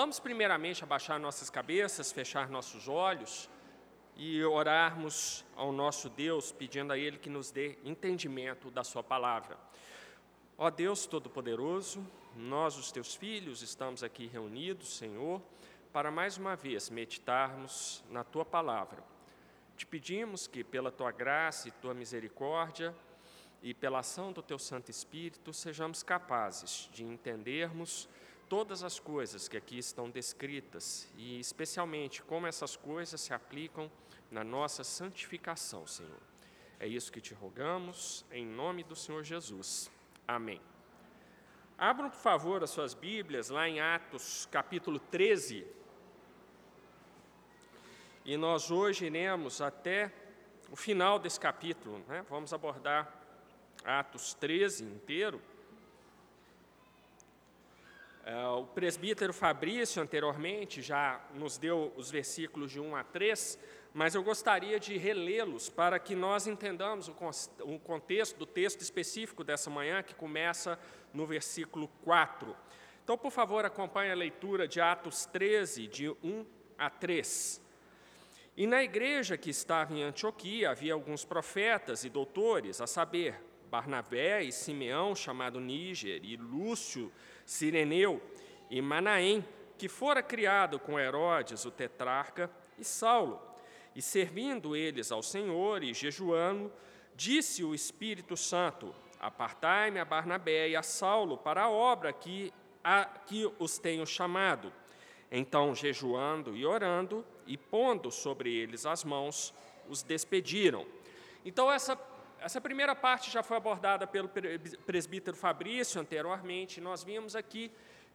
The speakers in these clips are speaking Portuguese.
Vamos primeiramente abaixar nossas cabeças, fechar nossos olhos e orarmos ao nosso Deus, pedindo a Ele que nos dê entendimento da Sua palavra. Ó Deus Todo-Poderoso, nós, os Teus filhos, estamos aqui reunidos, Senhor, para mais uma vez meditarmos na Tua palavra. Te pedimos que, pela Tua graça e Tua misericórdia, e pela ação do Teu Santo Espírito, sejamos capazes de entendermos todas as coisas que aqui estão descritas e, especialmente, como essas coisas se aplicam na nossa santificação, Senhor. É isso que te rogamos, em nome do Senhor Jesus. Amém. Abram, por favor, as suas Bíblias lá em Atos, capítulo 13. E nós hoje iremos até o final desse capítulo, né? vamos abordar Atos 13 inteiro. É, o presbítero Fabrício, anteriormente, já nos deu os versículos de 1 a 3, mas eu gostaria de relê-los para que nós entendamos o contexto do texto específico dessa manhã, que começa no versículo 4. Então, por favor, acompanhe a leitura de Atos 13, de 1 a 3. E na igreja que estava em Antioquia havia alguns profetas e doutores, a saber, Barnabé e Simeão, chamado Níger, e Lúcio, Sireneu, e Manaém, que fora criado com Herodes, o tetrarca, e Saulo. E servindo eles ao Senhor e jejuando, disse o Espírito Santo: Apartai-me a Barnabé e a Saulo para a obra que, a, que os tenho chamado. Então, jejuando e orando, e pondo sobre eles as mãos, os despediram. Então, essa essa primeira parte já foi abordada pelo presbítero Fabrício anteriormente. Nós vimos aqui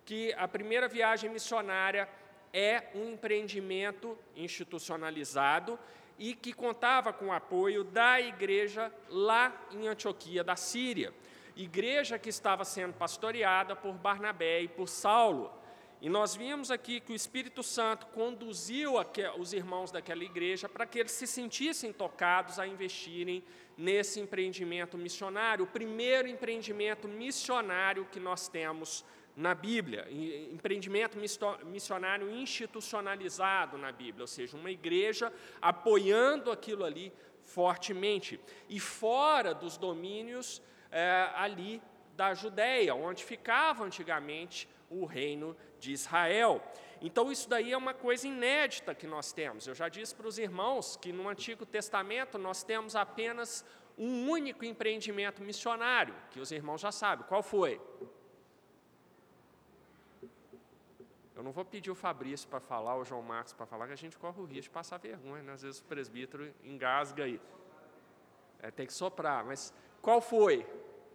que a primeira viagem missionária é um empreendimento institucionalizado e que contava com o apoio da igreja lá em Antioquia da Síria. Igreja que estava sendo pastoreada por Barnabé e por Saulo. E nós vimos aqui que o Espírito Santo conduziu os irmãos daquela igreja para que eles se sentissem tocados a investirem nesse empreendimento missionário, o primeiro empreendimento missionário que nós temos na Bíblia, empreendimento missionário institucionalizado na Bíblia, ou seja, uma igreja apoiando aquilo ali fortemente. E fora dos domínios é, ali da Judéia, onde ficava antigamente o reino de Israel. Então, isso daí é uma coisa inédita que nós temos. Eu já disse para os irmãos que no Antigo Testamento nós temos apenas um único empreendimento missionário, que os irmãos já sabem. Qual foi? Eu não vou pedir o Fabrício para falar, o João Marcos para falar, que a gente corre o risco de passar vergonha, né? às vezes o presbítero engasga aí. É, tem que soprar, mas qual foi?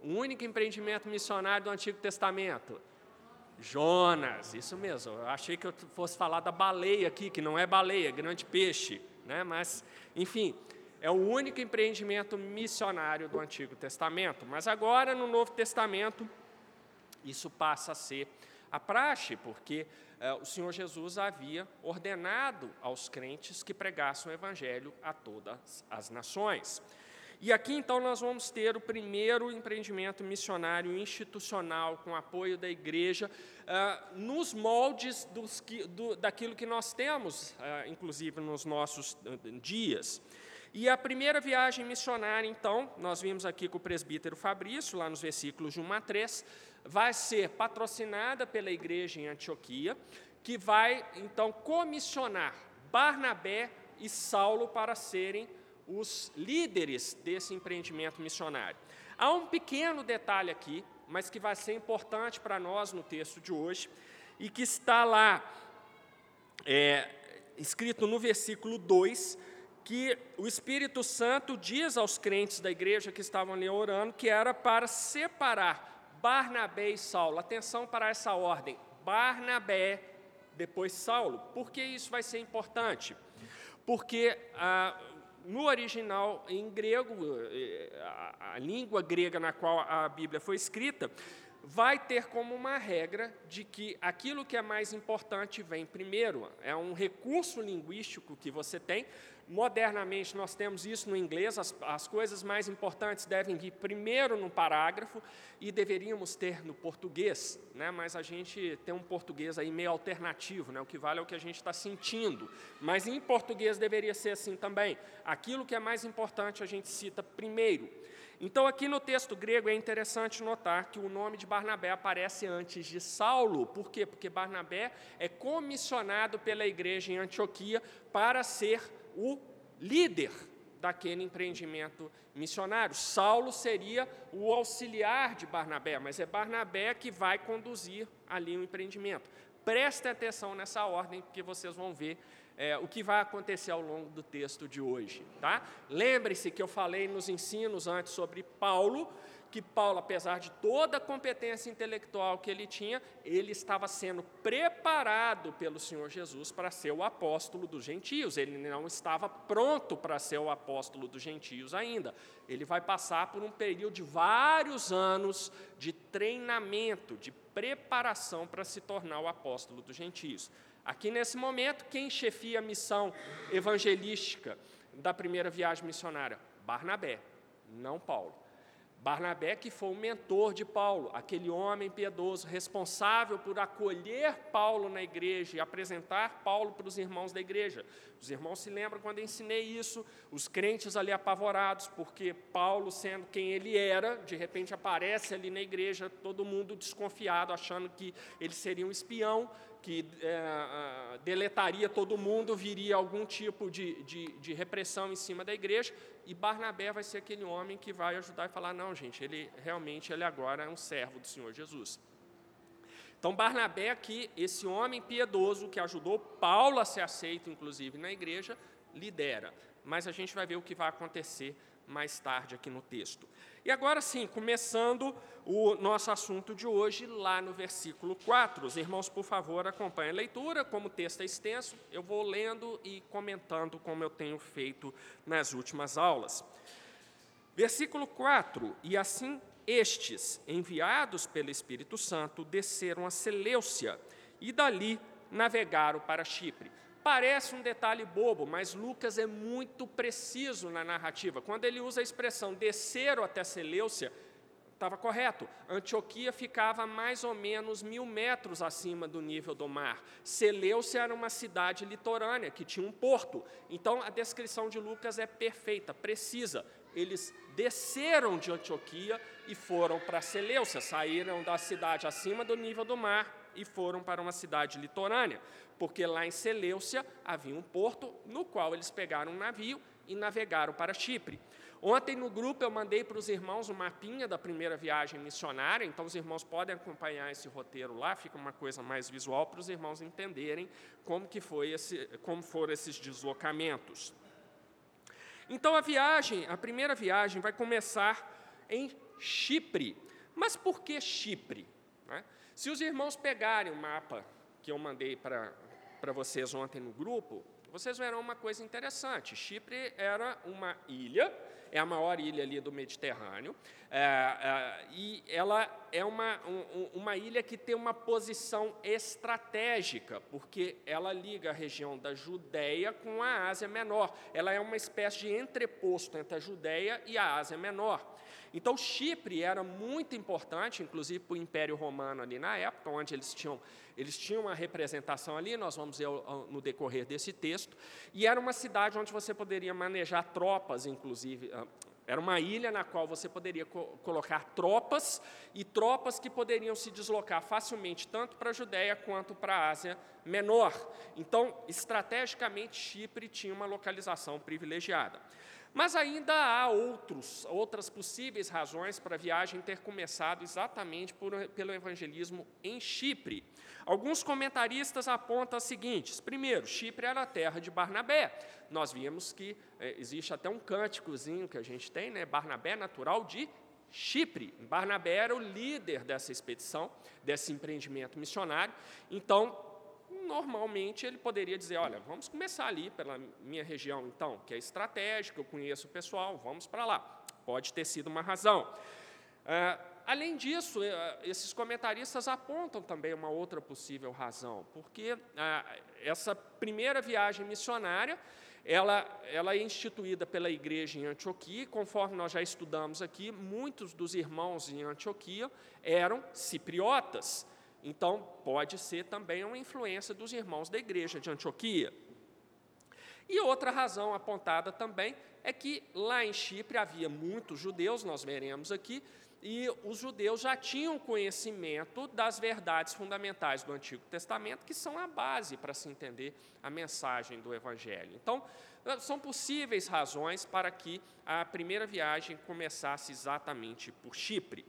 O único empreendimento missionário do Antigo Testamento? Jonas, isso mesmo. Eu achei que eu fosse falar da baleia aqui, que não é baleia, grande peixe, né? Mas, enfim, é o único empreendimento missionário do Antigo Testamento. Mas agora, no Novo Testamento, isso passa a ser a praxe, porque eh, o Senhor Jesus havia ordenado aos crentes que pregassem o Evangelho a todas as nações. E aqui então nós vamos ter o primeiro empreendimento missionário institucional com apoio da igreja, uh, nos moldes dos do, daquilo que nós temos, uh, inclusive nos nossos dias. E a primeira viagem missionária, então, nós vimos aqui com o presbítero Fabrício, lá nos versículos de 1 a 3, vai ser patrocinada pela igreja em Antioquia, que vai, então, comissionar Barnabé e Saulo para serem os líderes desse empreendimento missionário. Há um pequeno detalhe aqui, mas que vai ser importante para nós no texto de hoje, e que está lá, é, escrito no versículo 2, que o Espírito Santo diz aos crentes da igreja que estavam ali orando que era para separar Barnabé e Saulo. Atenção para essa ordem: Barnabé, depois Saulo. Por que isso vai ser importante? Porque ah, no original em grego, eh, a, língua grega na qual a Bíblia foi escrita, vai ter como uma regra de que aquilo que é mais importante vem primeiro. É um recurso linguístico que você tem Modernamente, nós temos isso no inglês, as, as, coisas mais importantes devem vir primeiro no parágrafo e deveríamos ter no português, né? mas a gente tem um português aí meio alternativo, né? o que vale é o que a gente está sentindo. Mas em português deveria ser assim também. Aquilo que é mais importante a gente cita primeiro. Então, aqui no texto grego é interessante notar que o nome de Barnabé aparece antes de Saulo. Por quê? Porque Barnabé é comissionado pela igreja em Antioquia para ser o líder daquele empreendimento missionário. Saulo seria o auxiliar de Barnabé, mas é Barnabé que vai conduzir ali o empreendimento. Prestem atenção nessa ordem, porque vocês vão ver é, o que vai acontecer ao longo do texto de hoje. Tá? Lembre-se que eu falei nos ensinos antes sobre Paulo, que Paulo, apesar de toda a competência intelectual que ele tinha, ele estava sendo preparado pelo Senhor Jesus para ser o apóstolo dos gentios. Ele não estava pronto para ser o apóstolo dos gentios ainda. Ele vai passar por um período de vários anos de treinamento, de preparação para se tornar o apóstolo dos gentios. Aqui nesse momento, quem chefia a missão evangelística da primeira viagem missionária? Barnabé, não Paulo. Barnabé, que foi o mentor de Paulo, aquele homem piedoso, responsável por acolher Paulo na igreja e apresentar Paulo para os irmãos da igreja. Os irmãos se lembram quando eu ensinei isso, os crentes ali apavorados, porque Paulo, sendo quem ele era, de repente aparece ali na igreja, todo mundo desconfiado, achando que ele seria um espião, que é, deletaria todo mundo, viria algum tipo de, de, de, repressão em cima da igreja, e Barnabé vai ser aquele homem que vai ajudar e falar, não, gente, ele realmente, ele agora é um servo do Senhor Jesus. Então, Barnabé aqui, esse homem piedoso que ajudou Paulo a ser aceito, inclusive, na igreja, lidera. Mas a gente vai ver o que vai acontecer mais tarde aqui no texto. E agora sim, começando o nosso assunto de hoje, lá no versículo 4. Os irmãos, por favor, acompanhem a leitura. Como o texto é extenso, eu vou lendo e comentando como eu tenho feito nas últimas aulas. Versículo 4: E assim estes, enviados pelo Espírito Santo, desceram a Seleucia e dali navegaram para Chipre. Parece um detalhe bobo, mas Lucas é muito preciso na narrativa. Quando ele usa a expressão desceram até Seleucia, estava correto. Antioquia ficava mais ou menos mil metros acima do nível do mar. Seleucia era uma cidade litorânea que tinha um porto. Então a descrição de Lucas é perfeita, precisa. Eles desceram de Antioquia e foram para Seleucia, saíram da cidade acima do nível do mar e foram para uma cidade litorânea porque lá em Seleucia havia um porto no qual eles pegaram um navio e navegaram para Chipre. Ontem no grupo eu mandei para os irmãos um mapinha da primeira viagem missionária, então os irmãos podem acompanhar esse roteiro lá, fica uma coisa mais visual para os irmãos entenderem como que foi esse, como foram esses deslocamentos. Então a viagem, a primeira viagem vai começar em Chipre. Mas por que Chipre? Né? Se os irmãos pegarem o mapa que eu mandei para para vocês ontem no grupo, vocês verão uma coisa interessante. Chipre era uma ilha, é a maior ilha ali do Mediterrâneo, é, é, e ela é uma, um, uma ilha que tem uma posição estratégica, porque ela liga a região da Judéia com a Ásia Menor. Ela é uma espécie de entreposto entre a Judéia e a Ásia Menor. Então, Chipre era muito importante, inclusive para o Império Romano ali na época, onde eles tinham, eles tinham uma representação ali, nós vamos ver no decorrer desse texto, e era uma cidade onde você poderia manejar tropas, inclusive, ah, era uma ilha na qual você poderia co colocar tropas e tropas que poderiam se deslocar facilmente tanto para a Judéia quanto para a Ásia Menor. Então, estrategicamente, Chipre tinha uma localização privilegiada. Mas ainda há outros, outras possíveis razões para a viagem ter começado exatamente por, pelo evangelismo em Chipre. Alguns comentaristas apontam as seguintes: primeiro, Chipre era a terra de Barnabé. Nós vimos que é, existe até um cânticozinho que a gente tem, né? Barnabé natural de Chipre. Barnabé era o líder dessa expedição, desse empreendimento missionário. Então, normalmente ele poderia dizer: olha, vamos começar ali pela minha região, então, que é estratégica, eu conheço o pessoal, vamos para lá. Pode ter sido uma razão. É, além disso, é, esses comentaristas apontam também uma outra possível razão, porque é, essa primeira viagem missionária ela, ela é instituída pela igreja em Antioquia, conforme nós já estudamos aqui, muitos dos irmãos em Antioquia eram cipriotas. Então, pode ser também uma influência dos irmãos da igreja de Antioquia. E outra razão apontada também é que lá em Chipre havia muitos judeus, nós veremos aqui, e os judeus já tinham conhecimento das verdades fundamentais do Antigo Testamento, que são a base para se entender a mensagem do Evangelho. Então, são possíveis razões para que a primeira viagem começasse exatamente por Chipre.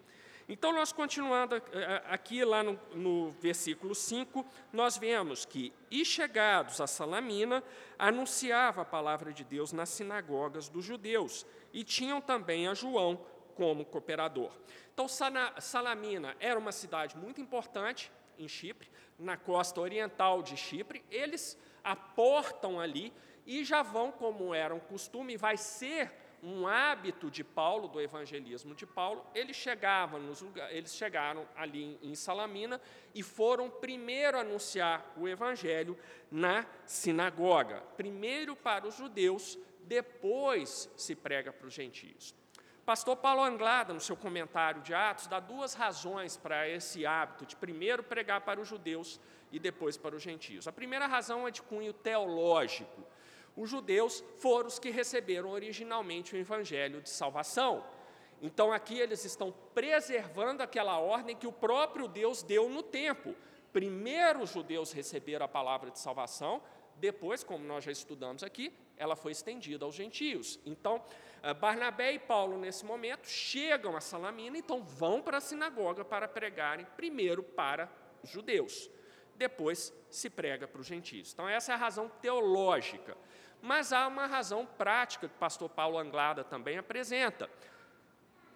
Então, nós continuando aqui, lá no, no, versículo 5, nós vemos que, e chegados a Salamina, anunciava a palavra de Deus nas sinagogas dos judeus, e tinham também a João como cooperador. Então, Salamina era uma cidade muito importante em Chipre, na costa oriental de Chipre. Eles aportam ali e já vão, como era um costume, vai ser um hábito de Paulo, do evangelismo de Paulo, eles chegavam, nos, eles chegaram ali em Salamina e foram primeiro anunciar o evangelho na sinagoga. Primeiro para os judeus, depois se prega para os gentios. Pastor Paulo Anglada, no seu comentário de Atos, dá duas razões para esse hábito de primeiro pregar para os judeus e depois para os gentios. A primeira razão é de cunho teológico os judeus foram os que receberam originalmente o evangelho de salvação. Então aqui eles estão preservando aquela ordem que o próprio Deus deu no tempo. Primeiro os judeus receberam a palavra de salvação, depois, como nós já estudamos aqui, ela foi estendida aos gentios. Então, eh, Barnabé e Paulo, nesse momento, chegam a Salamina, então vão para a sinagoga para pregarem primeiro para os judeus, depois se prega para os gentios. Então, essa é a razão teológica. Mas há uma razão prática que o pastor Paulo Anglada também apresenta.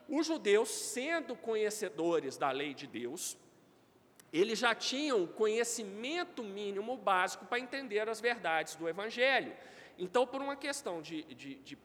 Os judeus, sendo conhecedores da lei de Deus, eles já tinham conhecimento mínimo básico para entender as verdades do Evangelho. Então, por uma questão de, de, de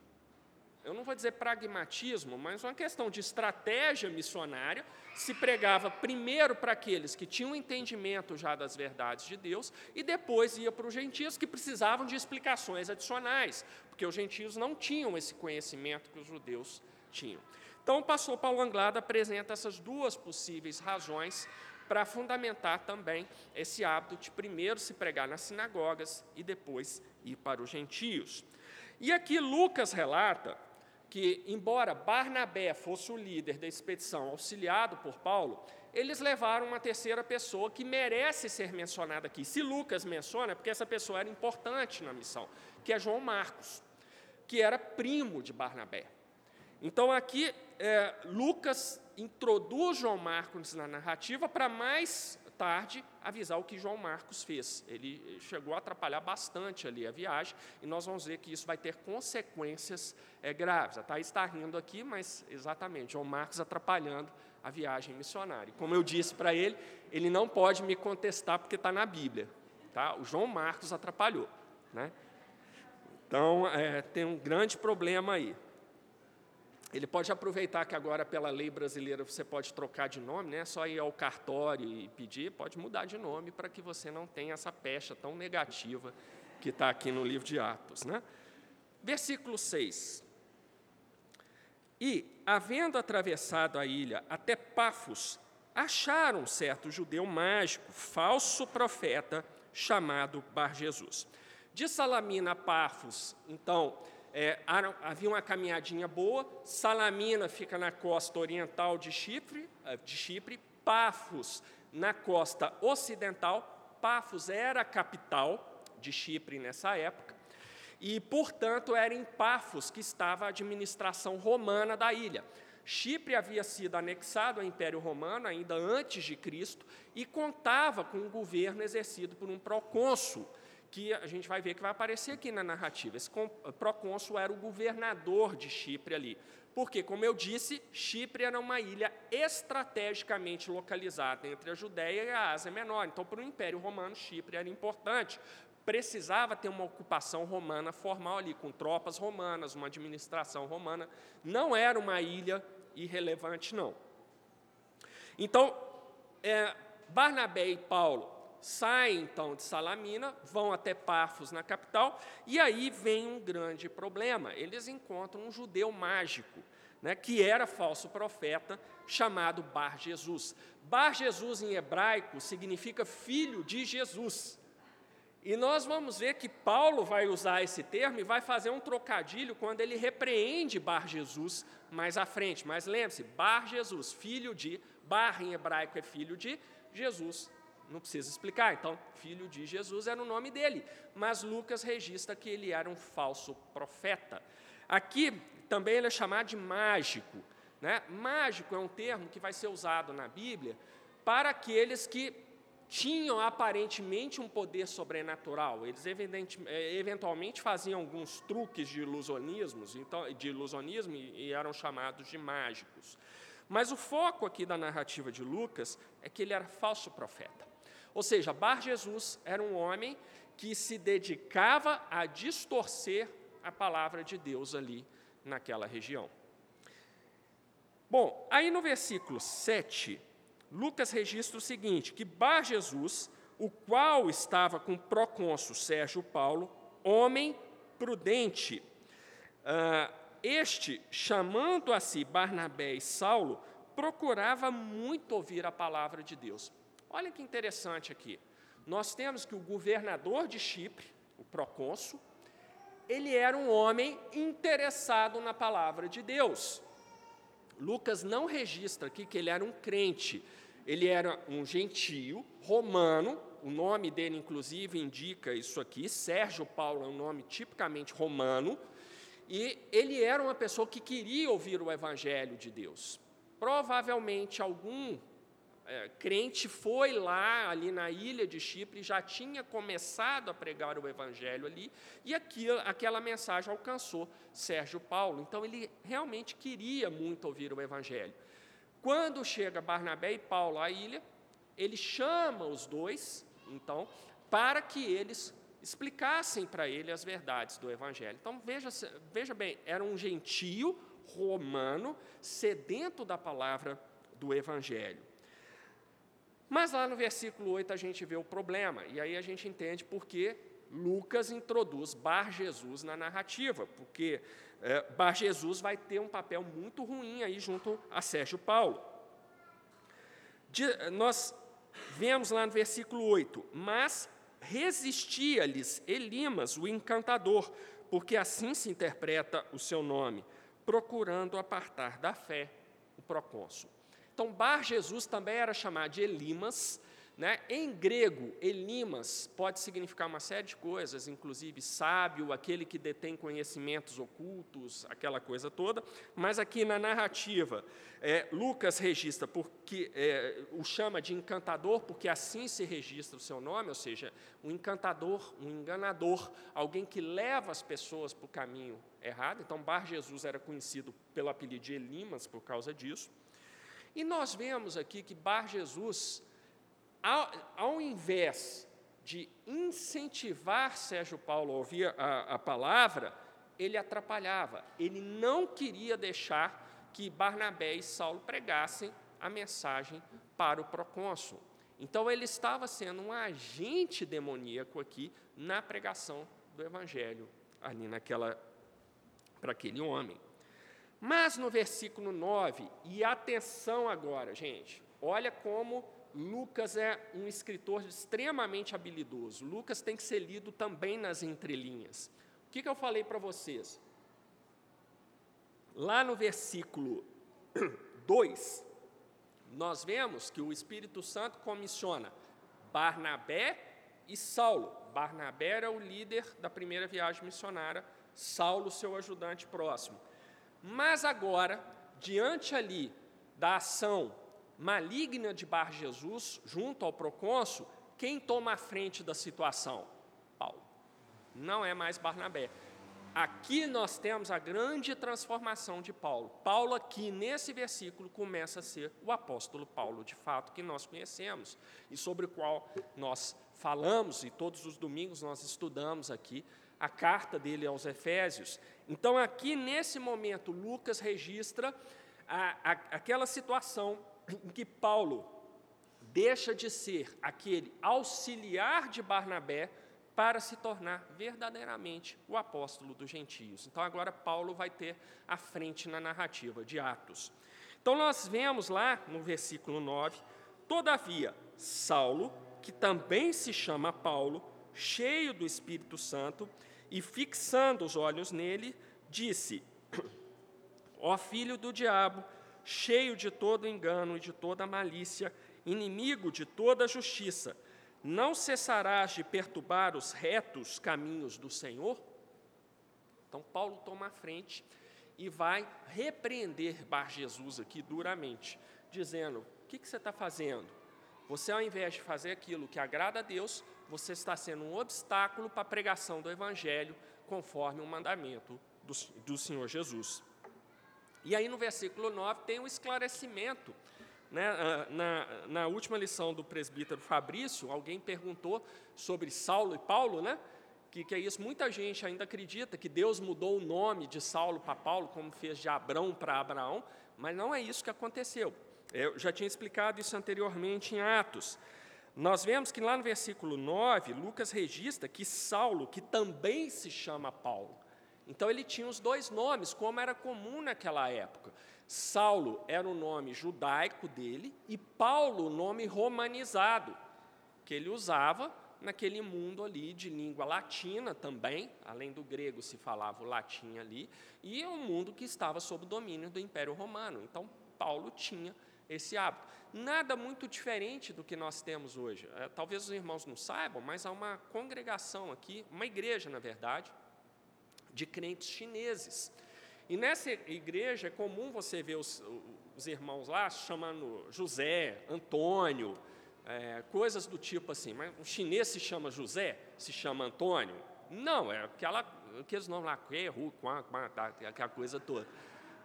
eu não vou dizer pragmatismo, mas uma questão de estratégia missionária, se pregava primeiro para aqueles que tinham entendimento já das verdades de Deus e depois ia para os gentios que precisavam de explicações adicionais, porque os gentios não tinham esse conhecimento que os judeus tinham. Então, o pastor Paulo Anglada apresenta essas duas possíveis razões para fundamentar também esse hábito de primeiro se pregar nas sinagogas e depois ir para os gentios. E aqui Lucas relata que, embora Barnabé fosse o líder da expedição, auxiliado por Paulo, eles levaram uma terceira pessoa que merece ser mencionada aqui. Se Lucas menciona, é porque essa pessoa era importante na missão, que é João Marcos, que era primo de Barnabé. Então, aqui, é, Lucas introduz João Marcos na narrativa para mais tarde avisar o que João Marcos fez. Ele chegou a atrapalhar bastante ali a viagem, e nós vamos ver que isso vai ter consequências é, graves. A Thaís está rindo aqui, mas exatamente, João Marcos atrapalhando a viagem missionária. Como eu disse para ele, ele não pode me contestar porque está na Bíblia. Tá? O João Marcos atrapalhou. Né? Então, é, tem um grande problema aí ele pode aproveitar que agora, pela lei brasileira, você pode trocar de nome, né? só ir ao cartório e pedir, pode mudar de nome para que você não tenha essa pecha tão negativa que está aqui no livro de Atos. Né? Versículo 6. E, havendo atravessado a ilha até Pafos, acharam certo judeu mágico, falso profeta, chamado Bar Jesus. De Salamina a Pafos, então, é, havia uma caminhadinha boa. Salamina fica na costa oriental de Chipre, é, de Chipre, Pafos na costa ocidental. Pafos era a capital de Chipre nessa época. E, portanto, era em Pafos que estava a administração romana da ilha. Chipre havia sido anexado ao Império Romano ainda antes de Cristo e contava com um governo exercido por um procônsul, que a gente vai ver que vai aparecer aqui na narrativa. Esse procônsul era o governador de Chipre ali. Porque, como eu disse, Chipre era uma ilha estrategicamente localizada entre a Judéia e a Ásia Menor. Então, para o Império Romano, Chipre era importante. Precisava ter uma ocupação romana formal ali, com tropas romanas, uma administração romana. Não era uma ilha irrelevante, não. Então, é, Barnabé e Paulo saem então de Salamina, vão até Pafos, na capital, e aí vem um grande problema. Eles encontram um judeu mágico, né, que era falso profeta, chamado Bar Jesus. Bar Jesus em hebraico significa filho de Jesus. E nós vamos ver que Paulo vai usar esse termo e vai fazer um trocadilho quando ele repreende Bar Jesus mais à frente. Mas lembre-se, Bar Jesus, filho de, Bar em hebraico é filho de Jesus. Não precisa explicar, então, filho de Jesus era o nome dele. Mas Lucas registra que ele era um falso profeta. Aqui também ele é chamado de mágico. Né? Mágico é um termo que vai ser usado na Bíblia para aqueles que tinham aparentemente um poder sobrenatural. Eles eh, eventualmente faziam alguns truques de ilusionismos, então, de ilusionismo e eram chamados de mágicos. Mas o foco aqui da narrativa de Lucas é que ele era falso profeta. Ou seja, Bar Jesus era um homem que se dedicava a distorcer a palavra de Deus ali naquela região. Bom, aí no versículo 7, Lucas registra o seguinte: que Bar Jesus, o qual estava com o procônsul Sérgio Paulo, homem prudente, uh, este, chamando a si Barnabé e Saulo, procurava muito ouvir a palavra de Deus. Olha que interessante aqui. Nós temos que o governador de Chipre, o procônsul, ele era um homem interessado na palavra de Deus. Lucas não registra aqui que ele era um crente, ele era um gentio romano, o nome dele, inclusive, indica isso aqui. Sérgio Paulo é um nome tipicamente romano, e ele era uma pessoa que queria ouvir o evangelho de Deus. Provavelmente algum é, crente foi lá, ali na ilha de Chipre, já tinha começado a pregar o evangelho ali, e aquela mensagem alcançou Sérgio Paulo. Então, ele realmente queria muito ouvir o evangelho. Quando chega Barnabé e Paulo à ilha, ele chama os dois, então, para que eles explicassem para ele as verdades do evangelho. Então, veja, veja bem, era um gentio romano sedento da palavra do evangelho. Mas lá no versículo 8 a gente vê o problema, e aí a gente entende por que Lucas introduz Bar Jesus na narrativa, porque é, Bar Jesus vai ter um papel muito ruim aí junto a Sérgio Paulo. De, nós vemos lá no versículo 8: Mas resistia-lhes Elimas, o encantador, porque assim se interpreta o seu nome, procurando apartar da fé o procônsul. Então, Bar Jesus também era chamado de Elimas. Né? Em grego, Elimas pode significar uma série de coisas, inclusive sábio, aquele que detém conhecimentos ocultos, aquela coisa toda. Mas aqui na narrativa, é, Lucas registra porque é, o chama de encantador, porque assim se registra o seu nome, ou seja, um encantador, um enganador, alguém que leva as pessoas para o caminho errado. Então, Bar Jesus era conhecido pelo apelido de Elimas por causa disso. E nós vemos aqui que Bar Jesus, ao, ao invés de incentivar Sérgio Paulo a ouvir a, a palavra, ele atrapalhava, ele não queria deixar que Barnabé e Saulo pregassem a mensagem para o procônsul. Então ele estava sendo um agente demoníaco aqui na pregação do evangelho ali naquela para aquele homem. Mas no versículo 9, e atenção agora, gente, olha como Lucas é um escritor extremamente habilidoso. Lucas tem que ser lido também nas entrelinhas. O que, que eu falei para vocês? Lá no versículo 2, nós vemos que o Espírito Santo comissiona Barnabé e Saulo. Barnabé era o líder da primeira viagem missionária, Saulo, seu ajudante próximo. Mas agora, diante ali da ação maligna de Bar Jesus, junto ao procônsul, quem toma a frente da situação? Paulo. Não é mais Barnabé. Aqui nós temos a grande transformação de Paulo. Paulo, aqui nesse versículo, começa a ser o apóstolo Paulo, de fato, que nós conhecemos e sobre o qual nós falamos e todos os domingos nós estudamos aqui a carta dele aos Efésios. Então, aqui nesse momento, Lucas registra a, a, aquela situação em que Paulo deixa de ser aquele auxiliar de Barnabé para se tornar verdadeiramente o apóstolo dos gentios. Então agora Paulo vai ter a frente na narrativa de Atos. Então nós vemos lá no versículo 9, todavia, Saulo, que também se chama Paulo, cheio do Espírito Santo, e fixando os olhos nele, disse: Ó filho do diabo, cheio de todo engano e de toda malícia, inimigo de toda justiça, não cessarás de perturbar os retos caminhos do Senhor? Então, Paulo toma a frente e vai repreender Bar Jesus aqui duramente, dizendo: O que, que você está fazendo? Você, ao invés de fazer aquilo que agrada a Deus, você está sendo um obstáculo para a pregação do Evangelho, conforme o mandamento do, do Senhor Jesus. E aí, no versículo 9, tem um esclarecimento né, ah, na, na, última lição do presbítero Fabrício, alguém perguntou sobre Saulo e Paulo, né? Que, que é isso? Muita gente ainda acredita que Deus mudou o nome de Saulo para Paulo, como fez de Abrão para Abraão, mas não é isso que aconteceu. Eu já tinha explicado isso anteriormente em Atos. Nós vemos que lá no versículo 9, Lucas registra que Saulo, que também se chama Paulo, então ele tinha os dois nomes, como era comum naquela época. Saulo era o nome judaico dele e Paulo o nome romanizado, que ele usava naquele mundo ali de língua latina também, além do grego se falava o latim ali, e é um mundo que estava sob o domínio do Império Romano. Então Paulo tinha esse hábito. Nada muito diferente do que nós temos hoje. É, talvez os irmãos não saibam, mas há uma congregação aqui, uma igreja, na verdade, de crentes chineses. E nessa igreja é comum você ver os, os irmãos lá chamando José, Antônio, é, coisas do tipo assim. Mas o chinês se chama José? Se chama Antônio? Não, é aquela, aqueles nomes lá, aquela coisa toda.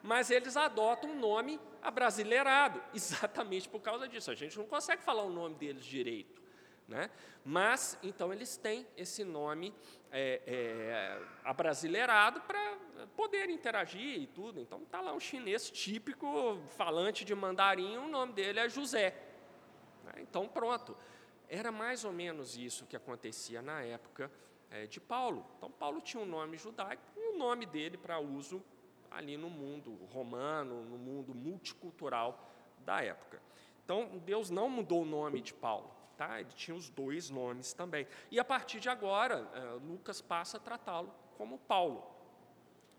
Mas eles adotam um nome abrasileirado, exatamente por causa disso. A gente não consegue falar o nome deles direito. Né? Mas, então, eles têm esse nome é, é, abrasileirado para poder interagir e tudo. Então, está lá um chinês típico, falante de mandarim, o nome dele é José. Né? Então, pronto. Era mais ou menos isso que acontecia na época é, de Paulo. Então, Paulo tinha um nome judaico e o nome dele para uso ali no mundo romano, no mundo multicultural da época. Então, Deus não mudou o nome de Paulo. Tá? Ele tinha os dois nomes também. E a partir de agora, eh, Lucas passa a tratá-lo como Paulo.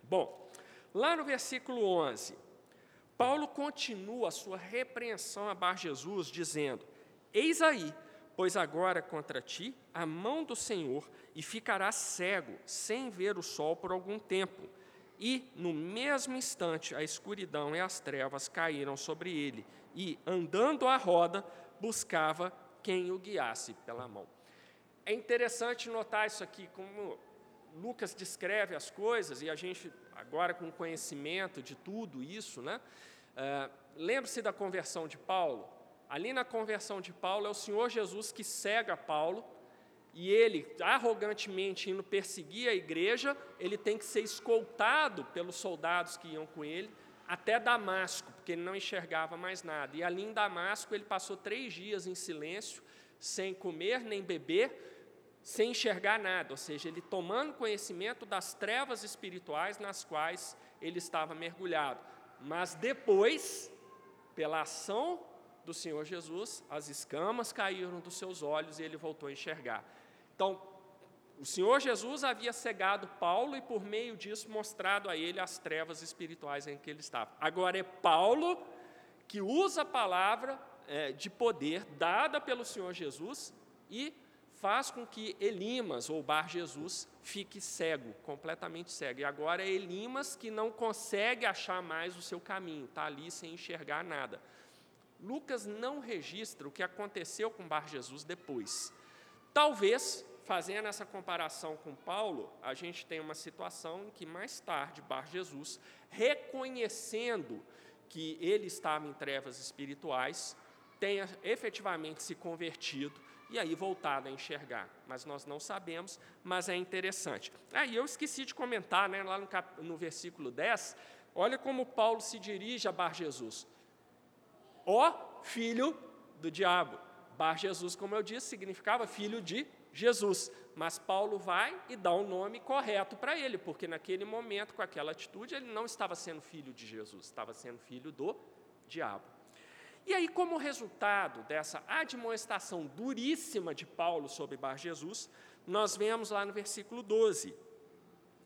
Bom, lá no versículo 11, Paulo continua a sua repreensão a Bar Jesus, dizendo: Eis aí, pois agora contra ti a mão do Senhor, e ficarás cego, sem ver o sol por algum tempo. E, no mesmo instante, a escuridão e as trevas caíram sobre ele, e, andando à roda, buscava quem o guiasse pela mão. É interessante notar isso aqui, como Lucas descreve as coisas, e a gente, agora com conhecimento de tudo isso, né? Uh, Lembre-se da conversão de Paulo. Ali na conversão de Paulo, é o Senhor Jesus que cega Paulo, e ele, arrogantemente indo perseguir a igreja, ele tem que ser escoltado pelos soldados que iam com ele, até Damasco, porque ele não enxergava mais nada. E ali em Damasco ele passou três dias em silêncio, sem comer nem beber, sem enxergar nada, ou seja, ele tomando conhecimento das trevas espirituais nas quais ele estava mergulhado. Mas depois, pela ação do Senhor Jesus, as escamas caíram dos seus olhos e ele voltou a enxergar. Então, o Senhor Jesus havia cegado Paulo e, por meio disso, mostrado a ele as trevas espirituais em que ele estava. Agora é Paulo que usa a palavra é, de poder dada pelo Senhor Jesus e faz com que Elimas, ou Bar Jesus, fique cego, completamente cego. E agora é Elimas que não consegue achar mais o seu caminho, está ali sem enxergar nada. Lucas não registra o que aconteceu com Bar Jesus depois. Talvez fazendo essa comparação com Paulo, a gente tem uma situação em que mais tarde Bar Jesus, reconhecendo que ele estava em trevas espirituais, tenha efetivamente se convertido e aí voltado a enxergar. Mas nós não sabemos, mas é interessante. Aí eu esqueci de comentar, né, lá no, cap... no versículo 10, olha como Paulo se dirige a Bar Jesus. Ó filho do diabo, Bar Jesus, como eu disse, significava filho de Jesus. Mas Paulo vai e dá o nome correto para ele, porque naquele momento, com aquela atitude, ele não estava sendo filho de Jesus, estava sendo filho do diabo. E aí, como resultado dessa admoestação duríssima de Paulo sobre Bar Jesus, nós vemos lá no versículo 12.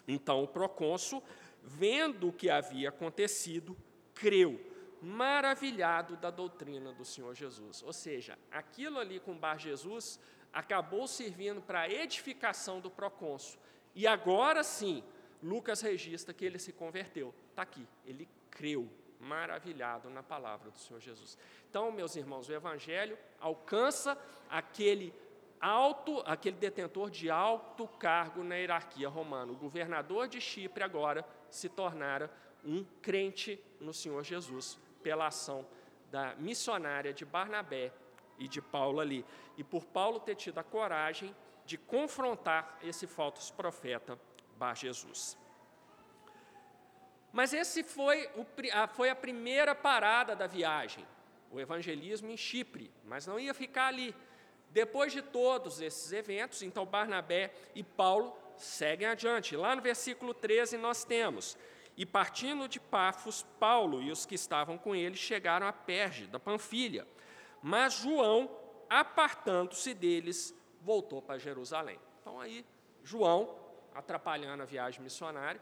Então, o procônsul, vendo o que havia acontecido, creu, maravilhado da doutrina do Senhor Jesus. Ou seja, aquilo ali com Bar Jesus acabou servindo para a edificação do procônsul. E agora sim, Lucas registra que ele se converteu. Está aqui, ele creu, maravilhado na palavra do Senhor Jesus. Então, meus irmãos, o Evangelho alcança aquele alto, aquele detentor de alto cargo na hierarquia romana. O governador de Chipre agora se tornara um crente no Senhor Jesus pela ação da missionária de Barnabé e de Paulo ali. E por Paulo ter tido a coragem de confrontar esse falso profeta Bar Jesus. Mas esse foi, o, a, foi a primeira parada da viagem, o evangelismo em Chipre, mas não ia ficar ali. Depois de todos esses eventos, então Barnabé e Paulo seguem adiante. Lá no versículo 13 nós temos: E partindo de Pafos, Paulo e os que estavam com ele chegaram a Perge, da Panfilha. Mas João, apartando-se deles, voltou para Jerusalém. Então aí, João, atrapalhando a viagem missionária,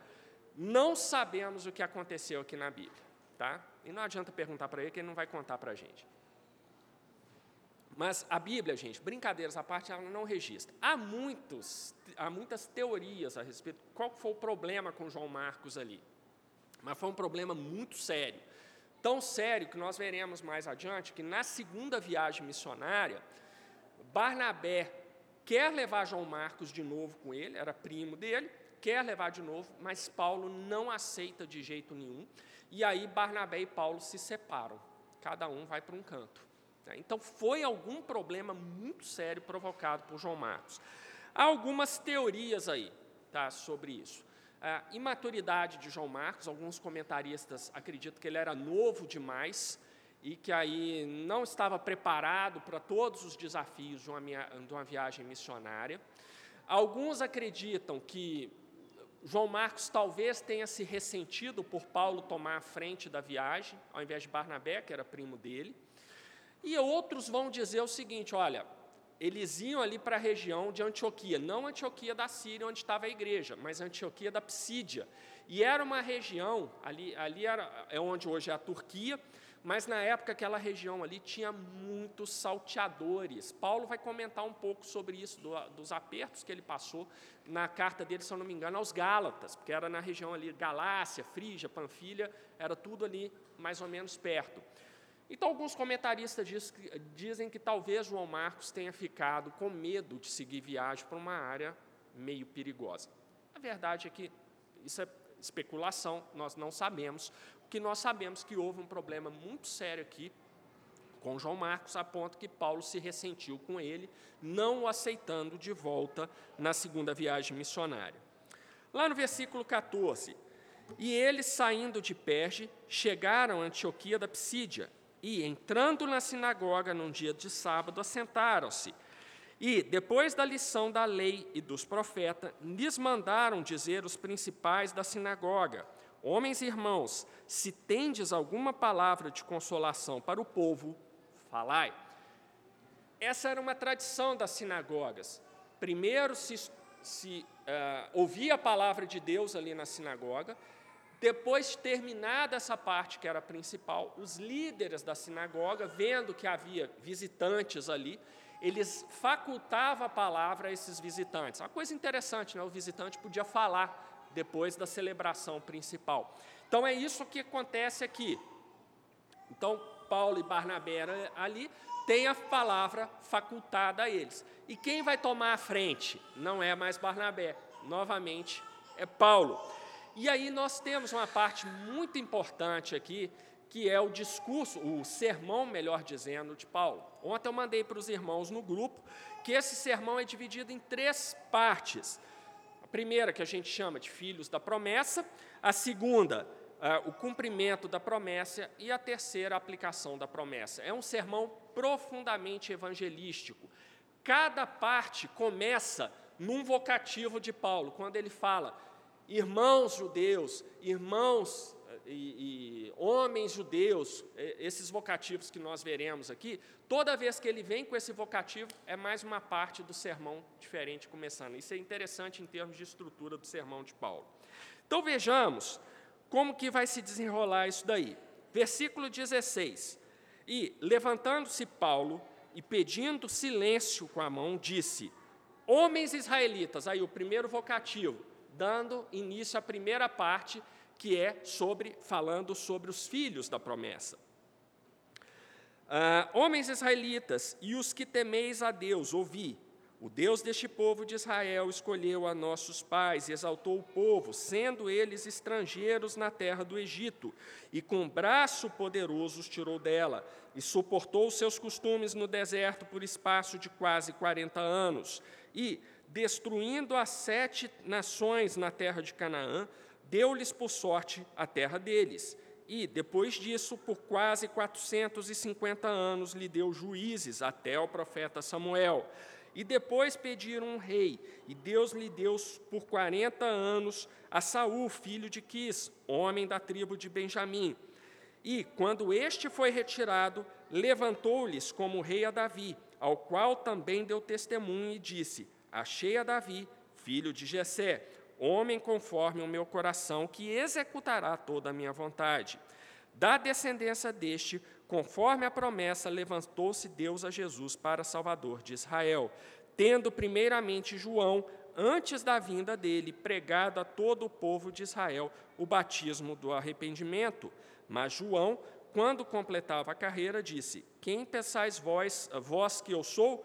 não sabemos o que aconteceu aqui na Bíblia, tá? E não adianta perguntar para ele que ele não vai contar para a gente. Mas a Bíblia, gente, brincadeiras à parte, ela não registra. Há, muitos, há muitas teorias a respeito qual foi o problema com João Marcos ali. Mas foi um problema muito sério. Tão sério que nós veremos mais adiante que na segunda viagem missionária, Barnabé quer levar João Marcos de novo com ele, era primo dele, quer levar de novo, mas Paulo não aceita de jeito nenhum. E aí Barnabé e Paulo se separam, cada um vai para um canto. Né? Então, foi algum problema muito sério provocado por João Marcos. Há algumas teorias aí tá, sobre isso. A imaturidade de João Marcos, alguns comentaristas acreditam que ele era novo demais e que aí não estava preparado para todos os desafios de uma, de uma viagem missionária. Alguns acreditam que João Marcos talvez tenha se ressentido por Paulo tomar a frente da viagem, ao invés de Barnabé, que era primo dele. E outros vão dizer o seguinte: olha, eles iam ali para a região de Antioquia, não Antioquia da Síria, onde estava a igreja, mas Antioquia da Psídia. E era uma região, ali, ali era, é onde hoje é a Turquia, mas na época aquela região ali tinha muitos salteadores. Paulo vai comentar um pouco sobre isso, do, dos apertos que ele passou na carta dele, se eu não me engano, aos Gálatas, porque era na região ali, Galácia, Frígia, Panfilha, era tudo ali mais ou menos perto. Então, alguns comentaristas diz, dizem que talvez João Marcos tenha ficado com medo de seguir viagem para uma área meio perigosa. A verdade é que isso é especulação, nós não sabemos. O que nós sabemos é que houve um problema muito sério aqui com João Marcos, a ponto que Paulo se ressentiu com ele, não o aceitando de volta na segunda viagem missionária. Lá no versículo 14, e eles, saindo de Perge, chegaram a Antioquia da Psídia, e, entrando na sinagoga num dia de sábado, assentaram-se. E, depois da lição da lei e dos profetas, lhes mandaram dizer os principais da sinagoga: Homens e irmãos, se tendes alguma palavra de consolação para o povo, falai. Essa era uma tradição das sinagogas. Primeiro se, se uh, ouvia a palavra de Deus ali na sinagoga, depois, terminada essa parte que era principal, os líderes da sinagoga, vendo que havia visitantes ali, eles facultavam a palavra a esses visitantes. Uma coisa interessante, né? o visitante podia falar depois da celebração principal. Então, é isso que acontece aqui. Então, Paulo e Barnabé ali têm a palavra facultada a eles. E quem vai tomar a frente? Não é mais Barnabé, novamente é Paulo. E aí nós temos uma parte muito importante aqui, que é o discurso, o sermão, melhor dizendo, de Paulo. Ontem eu mandei para os irmãos no grupo que esse sermão é dividido em três partes. A primeira, que a gente chama de filhos da promessa, a segunda, o cumprimento da promessa e a terceira, a aplicação da promessa. É um sermão profundamente evangelístico. Cada parte começa num vocativo de Paulo, quando ele fala: irmãos judeus, irmãos e, e, homens judeus, esses vocativos que nós veremos aqui, toda vez que ele vem com esse vocativo, é mais uma parte do sermão diferente começando. Isso é interessante em termos de estrutura do sermão de Paulo. Então vejamos como que vai se desenrolar isso daí. Versículo 16. E levantando-se Paulo e pedindo silêncio com a mão, disse: Homens israelitas, aí o primeiro vocativo, dando início à primeira parte que é sobre falando sobre os filhos da promessa. Ah, homens israelitas e os que temeis a Deus, ouvi. O Deus deste povo de Israel escolheu a nossos pais e exaltou o povo, sendo eles estrangeiros na terra do Egito, e com braço poderoso os tirou dela, e suportou os seus costumes no deserto por espaço de quase quarenta anos. E, destruindo as sete nações na terra de Canaã, deu-lhes por sorte a terra deles. E, depois disso, por quase 450 anos, lhe deu juízes, até o profeta Samuel. E depois pediram um rei, e Deus lhe deu por 40 anos a Saul, filho de Quis, homem da tribo de Benjamim. E, quando este foi retirado, levantou-lhes como rei a Davi, ao qual também deu testemunho e disse: Achei a Davi, filho de Jessé, homem conforme o meu coração, que executará toda a minha vontade. Da descendência deste, conforme a promessa, levantou-se Deus a Jesus para Salvador de Israel, tendo primeiramente João, antes da vinda dele, pregado a todo o povo de Israel o batismo do arrependimento. Mas João, quando completava a carreira, disse: Quem pensais vós, vós que eu sou?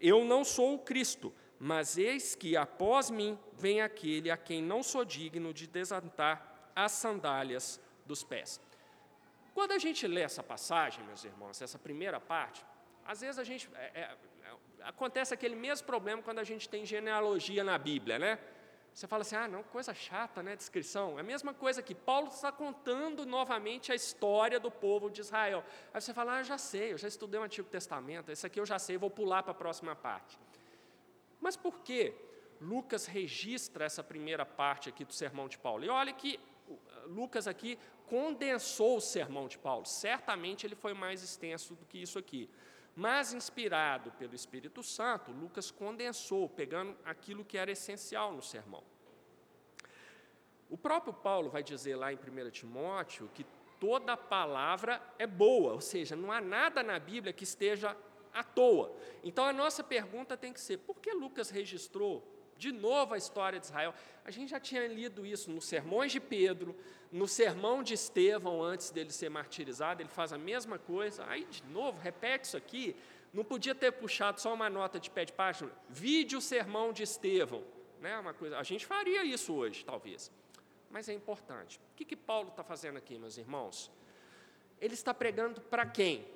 Eu não sou o Cristo, mas eis que após mim vem aquele a quem não sou digno de desatar as sandálias dos pés. Quando a gente lê essa passagem, meus irmãos, essa primeira parte, às vezes a gente é, é, acontece aquele mesmo problema quando a gente tem genealogia na Bíblia, né? Você fala assim, ah, não, coisa chata, né? Descrição. É a mesma coisa que Paulo está contando novamente a história do povo de Israel. Aí você fala, ah, já sei, eu já estudei o Antigo Testamento, esse aqui eu já sei, vou pular para a próxima parte. Mas por que Lucas registra essa primeira parte aqui do sermão de Paulo? E olha que uh, Lucas aqui condensou o sermão de Paulo. Certamente ele foi mais extenso do que isso aqui. Mas, inspirado pelo Espírito Santo, Lucas condensou, pegando aquilo que era essencial no sermão. O próprio Paulo vai dizer lá em 1 Timóteo que toda palavra é boa, ou seja, não há nada na Bíblia que esteja à toa. Então a nossa pergunta tem que ser: por que Lucas registrou de novo a história de Israel? A gente já tinha lido isso nos sermões de Pedro, no sermão de Estevão antes dele ser martirizado, ele faz a mesma coisa. Aí, de novo, repete isso aqui. Não podia ter puxado só uma nota de pé de página. Vide o sermão de Estevão. Né? Uma coisa, a gente faria isso hoje, talvez. Mas é importante. O que, que Paulo está fazendo aqui, meus irmãos? Ele está pregando para quem?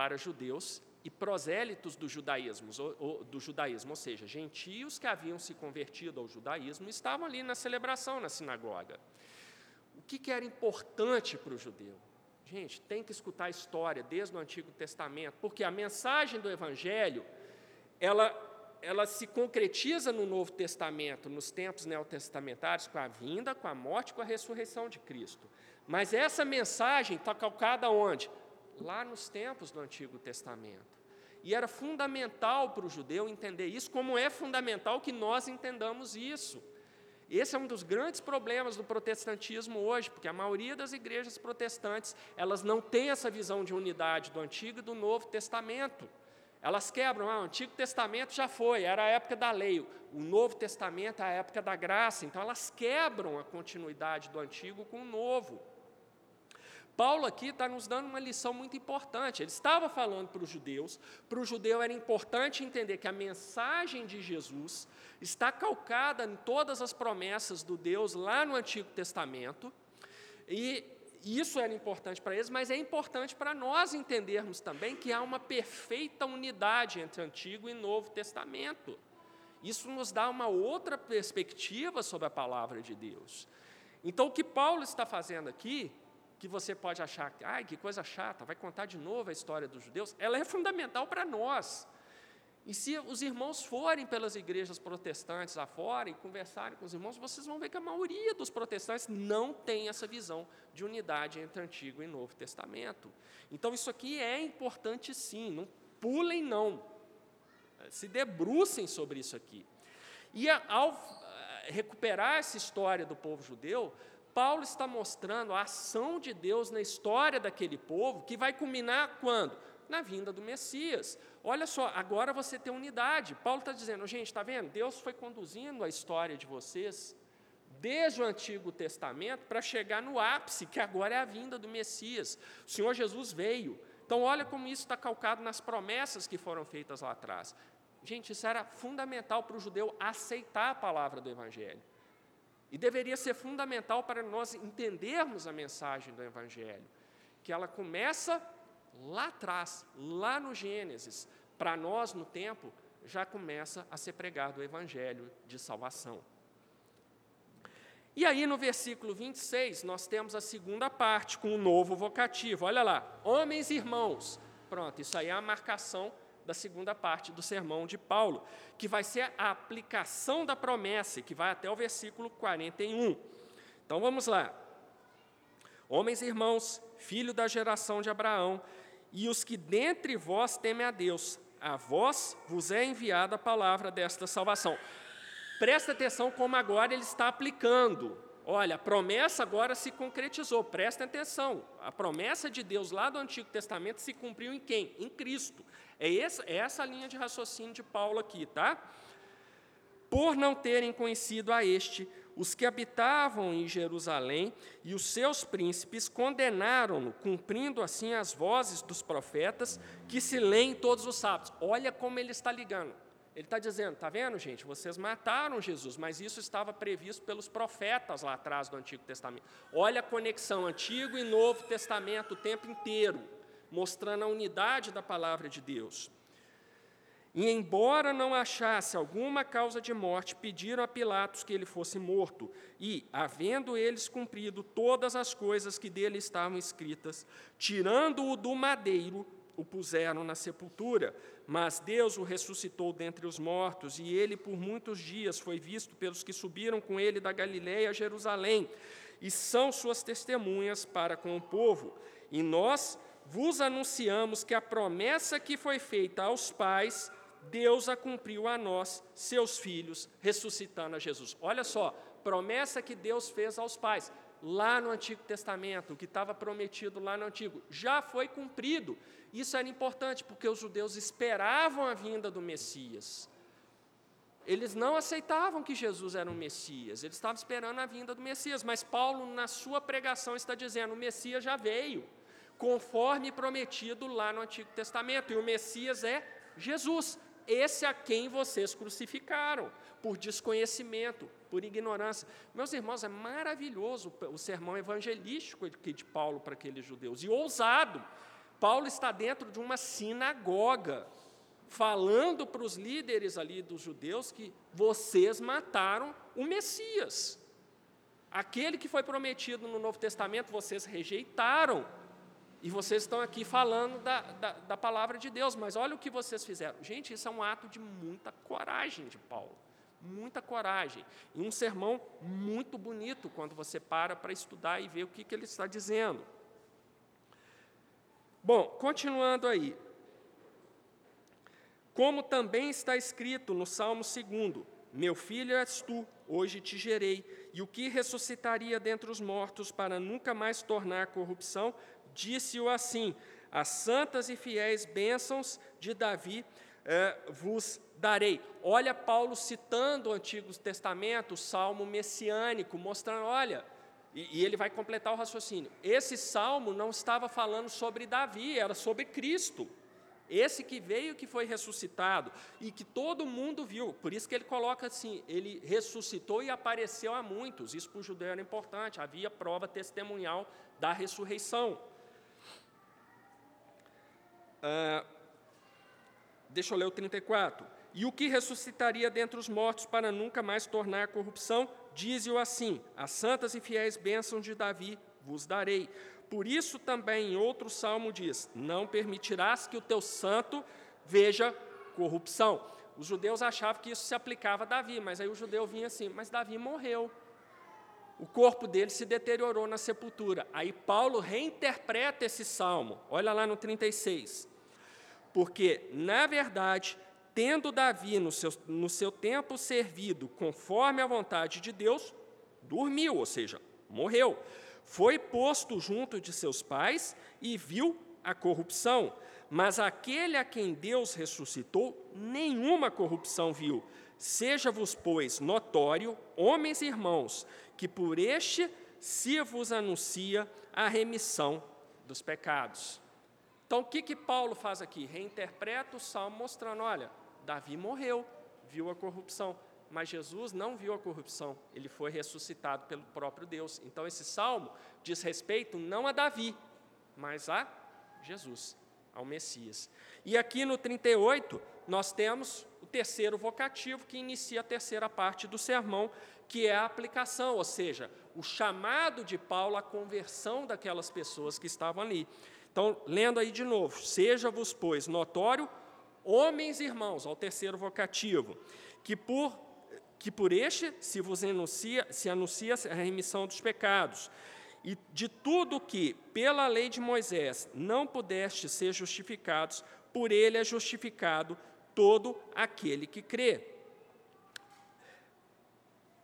Para judeus e prosélitos do judaísmo, ou, do judaísmo, ou seja, gentios que haviam se convertido ao judaísmo estavam ali na celebração na sinagoga. O que, que era importante para o judeu? Gente, tem que escutar a história desde o Antigo Testamento, porque a mensagem do Evangelho, ela, ela se concretiza no Novo Testamento, nos tempos neotestamentários, com a vinda, com a morte, com a ressurreição de Cristo. Mas essa mensagem está calcada onde? Lá nos tempos do Antigo Testamento. E era fundamental para o judeu entender isso, como é fundamental que nós entendamos isso. Esse é um dos grandes problemas do protestantismo hoje, porque a maioria das igrejas protestantes, elas não têm essa visão de unidade do Antigo e do Novo Testamento. Elas quebram, ah, o Antigo Testamento já foi, era a época da lei, o Novo Testamento é a época da graça, então elas quebram a continuidade do Antigo com o Novo. Paulo aqui está nos dando uma lição muito importante. Ele estava falando para os judeus, para o judeu era importante entender que a mensagem de Jesus está calcada em todas as promessas do Deus lá no Antigo Testamento, e isso era importante para eles, mas é importante para nós entendermos também que há uma perfeita unidade entre Antigo e Novo Testamento. Isso nos dá uma outra perspectiva sobre a palavra de Deus. Então, o que Paulo está fazendo aqui, que você pode achar, ai, que coisa chata, vai contar de novo a história dos judeus, ela é fundamental para nós. E se os irmãos forem pelas igrejas protestantes afora e conversarem com os irmãos, vocês vão ver que a maioria dos protestantes não tem essa visão de unidade entre Antigo e Novo Testamento. Então, isso aqui é importante sim, não pulem não. Se debrucem sobre isso aqui. E ao eh, recuperar essa história do povo judeu, Paulo está mostrando a ação de Deus na história daquele povo, que vai culminar quando? Na vinda do Messias. Olha só, agora você tem unidade. Paulo está dizendo, gente, está vendo? Deus foi conduzindo a história de vocês desde o Antigo Testamento para chegar no ápice, que agora é a vinda do Messias. O Senhor Jesus veio. Então, olha como isso está calcado nas promessas que foram feitas lá atrás. Gente, isso era fundamental para o judeu aceitar a palavra do Evangelho. E deveria ser fundamental para nós entendermos a mensagem do Evangelho, que ela começa lá atrás, lá no Gênesis, para nós, no tempo, já começa a ser pregado o Evangelho de salvação. E aí, no versículo 26, nós temos a segunda parte, com o novo vocativo. Olha lá, homens e irmãos. Pronto, isso aí é a marcação da segunda parte do sermão de Paulo, que vai ser a aplicação da promessa, que vai até o versículo 41. Então vamos lá. Homens e irmãos, filho da geração de Abraão, e os que dentre vós temem a Deus, a vós vos é enviada a palavra desta salvação. Presta atenção como agora ele está aplicando. Olha, a promessa agora se concretizou, presta atenção. A promessa de Deus lá do Antigo Testamento se cumpriu em quem? Em Cristo. É essa, é essa a linha de raciocínio de Paulo aqui, tá? Por não terem conhecido a este, os que habitavam em Jerusalém e os seus príncipes condenaram-no, cumprindo assim as vozes dos profetas que se leem todos os sábados. Olha como ele está ligando. Ele está dizendo, está vendo, gente? Vocês mataram Jesus, mas isso estava previsto pelos profetas lá atrás do Antigo Testamento. Olha a conexão Antigo e Novo Testamento o tempo inteiro, mostrando a unidade da palavra de Deus. E, embora não achasse alguma causa de morte, pediram a Pilatos que ele fosse morto. E, havendo eles cumprido todas as coisas que dele estavam escritas, tirando-o do madeiro, o puseram na sepultura. Mas Deus o ressuscitou dentre os mortos, e ele por muitos dias foi visto pelos que subiram com ele da Galiléia a Jerusalém, e são suas testemunhas para com o povo. E nós vos anunciamos que a promessa que foi feita aos pais Deus a cumpriu a nós, seus filhos, ressuscitando a Jesus. Olha só, promessa que Deus fez aos pais, lá no Antigo Testamento, o que estava prometido lá no Antigo, já foi cumprido. Isso era importante, porque os judeus esperavam a vinda do Messias. Eles não aceitavam que Jesus era o Messias, eles estavam esperando a vinda do Messias, mas Paulo, na sua pregação, está dizendo: o Messias já veio, conforme prometido lá no Antigo Testamento, e o Messias é Jesus esse a quem vocês crucificaram, por desconhecimento, por ignorância. Meus irmãos, é maravilhoso o sermão evangelístico de Paulo para aqueles judeus, e ousado. Paulo está dentro de uma sinagoga, falando para os líderes ali dos judeus que vocês mataram o Messias. Aquele que foi prometido no Novo Testamento, vocês rejeitaram. E vocês estão aqui falando da, da, da, palavra de Deus, mas olha o que vocês fizeram. Gente, isso é um ato de muita coragem de Paulo. Muita coragem. E um sermão muito bonito quando você para para estudar e ver o que, que ele está dizendo. Bom, continuando aí. Como também está escrito no Salmo 2: Meu filho és tu, hoje te gerei, e o que ressuscitaria dentre os mortos para nunca mais tornar corrupção, disse-o assim: As santas e fiéis bênçãos de Davi eh, vos darei. Olha Paulo citando o Antigo Testamento, o salmo messiânico, mostrando, olha, e, e ele vai completar o raciocínio. Esse salmo não estava falando sobre Davi, era sobre Cristo. Esse que veio, que foi ressuscitado e que todo mundo viu. Por isso que ele coloca assim: ele ressuscitou e apareceu a muitos. Isso para o judeu era importante, havia prova testemunhal da ressurreição. Ah, deixa eu ler o 34. E o que ressuscitaria dentre os mortos para nunca mais tornar corrupção? dize-o assim: As santas e fiéis bênçãos de Davi vos darei. Por isso também em outro salmo diz: Não permitirás que o teu santo veja corrupção. Os judeus achavam que isso se aplicava a Davi, mas aí o judeu vinha assim: Mas Davi morreu. O corpo dele se deteriorou na sepultura. Aí Paulo reinterpreta esse salmo. Olha lá no 36. Porque, na verdade, tendo Davi no seu, no seu tempo servido conforme a vontade de Deus, dormiu, ou seja, morreu. Foi posto junto de seus pais e viu a corrupção. Mas aquele a quem Deus ressuscitou, nenhuma corrupção viu. Seja-vos, pois, notório, homens e irmãos, que por este se vos anuncia a remissão dos pecados. Então, o que, que Paulo faz aqui? Reinterpreta o salmo mostrando: olha, Davi morreu, viu a corrupção, mas Jesus não viu a corrupção, ele foi ressuscitado pelo próprio Deus. Então, esse salmo diz respeito não a Davi, mas a Jesus, ao Messias. E aqui no 38, nós temos terceiro vocativo que inicia a terceira parte do sermão, que é a aplicação, ou seja, o chamado de Paulo à conversão daquelas pessoas que estavam ali. Então, lendo aí de novo: Seja-vos, pois, notório homens e irmãos, ao terceiro vocativo, que por, que por este se vos anuncia, se anuncia a remissão dos pecados, e de tudo que, pela lei de Moisés, não pudeste ser justificados, por ele é justificado todo aquele que crê.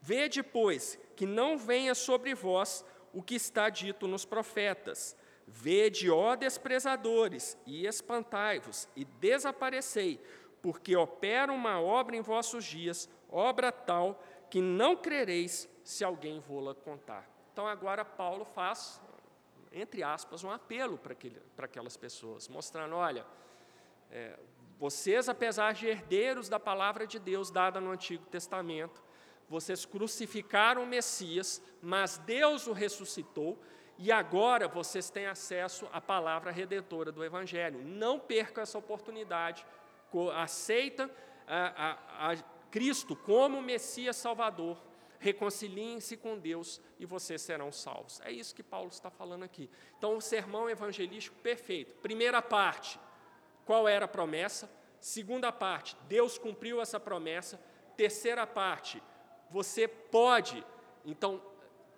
Vede, pois, que não venha sobre vós o que está dito nos profetas, Vede, ó desprezadores, e espantai-vos, e desaparecei, porque opera uma obra em vossos dias, obra tal que não crereis se alguém vô-la contar. Então, agora Paulo faz, entre aspas, um apelo para, aquele, para aquelas pessoas, mostrando: olha, é, vocês, apesar de herdeiros da palavra de Deus dada no Antigo Testamento, vocês crucificaram o Messias, mas Deus o ressuscitou e agora vocês têm acesso à palavra redentora do Evangelho. Não percam essa oportunidade. Aceita a, a, a Cristo como Messias Salvador. Reconciliem-se com Deus e vocês serão salvos. É isso que Paulo está falando aqui. Então, o sermão evangelístico perfeito. Primeira parte, qual era a promessa? Segunda parte, Deus cumpriu essa promessa. Terceira parte, você pode, então,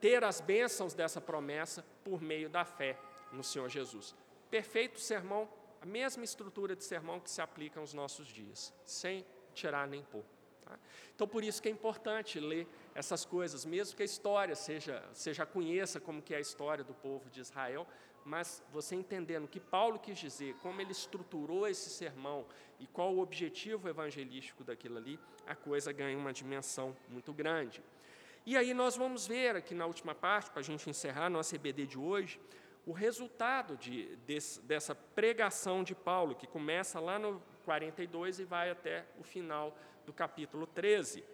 ter as bênçãos dessa promessa por meio da fé no Senhor Jesus. Perfeito sermão, a mesma estrutura de sermão que se aplica aos nossos dias, sem tirar nem pôr. Tá? Então, por isso que é importante ler essas coisas, mesmo que a história seja, já conheça como que é a história do povo de Israel, mas você entendendo o que Paulo quis dizer, como ele estruturou esse sermão e qual o objetivo evangelístico daquilo ali, a coisa ganha uma dimensão muito grande. E aí nós vamos ver aqui na última parte, para a gente encerrar nossa EBD de hoje, o resultado de, desse, dessa pregação de Paulo, que começa lá no 42 e vai até o final do capítulo 13.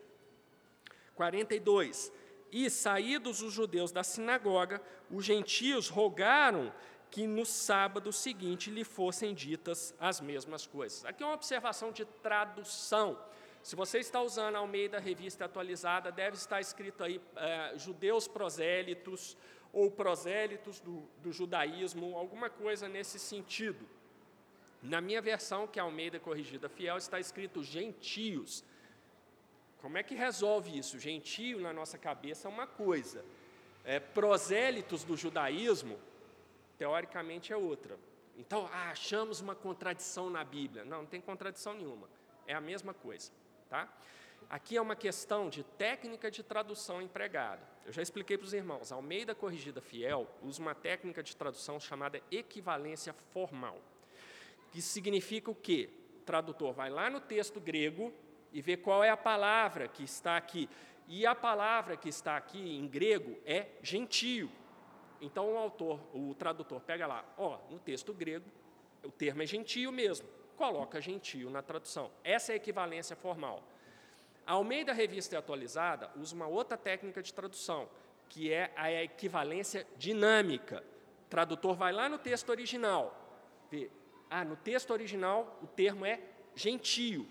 42. E saídos os judeus da sinagoga, os gentios rogaram que no sábado seguinte lhe fossem ditas as mesmas coisas. Aqui é uma observação de tradução. Se você está usando a Almeida Revista Atualizada, deve estar escrito aí é, judeus prosélitos ou prosélitos do, do judaísmo, alguma coisa nesse sentido. Na minha versão, que é a Almeida Corrigida Fiel, está escrito gentios. Como é que resolve isso? Gentio na nossa cabeça é uma coisa. É, prosélitos do judaísmo, teoricamente, é outra. Então, ah, achamos uma contradição na Bíblia. Não, não tem contradição nenhuma. É a mesma coisa. Tá? Aqui é uma questão de técnica de tradução empregada. Eu já expliquei para os irmãos, Almeida Corrigida Fiel usa uma técnica de tradução chamada equivalência formal, que significa o quê? O tradutor vai lá no texto grego e vê qual é a palavra que está aqui. E a palavra que está aqui em grego é gentio. Então o autor, o tradutor pega lá, ó, no texto grego, o termo é gentio mesmo coloca gentio na tradução. Essa é a equivalência formal. A Almeida Revista Atualizada usa uma outra técnica de tradução, que é a equivalência dinâmica. O tradutor vai lá no texto original, vê, ah, no texto original o termo é gentio.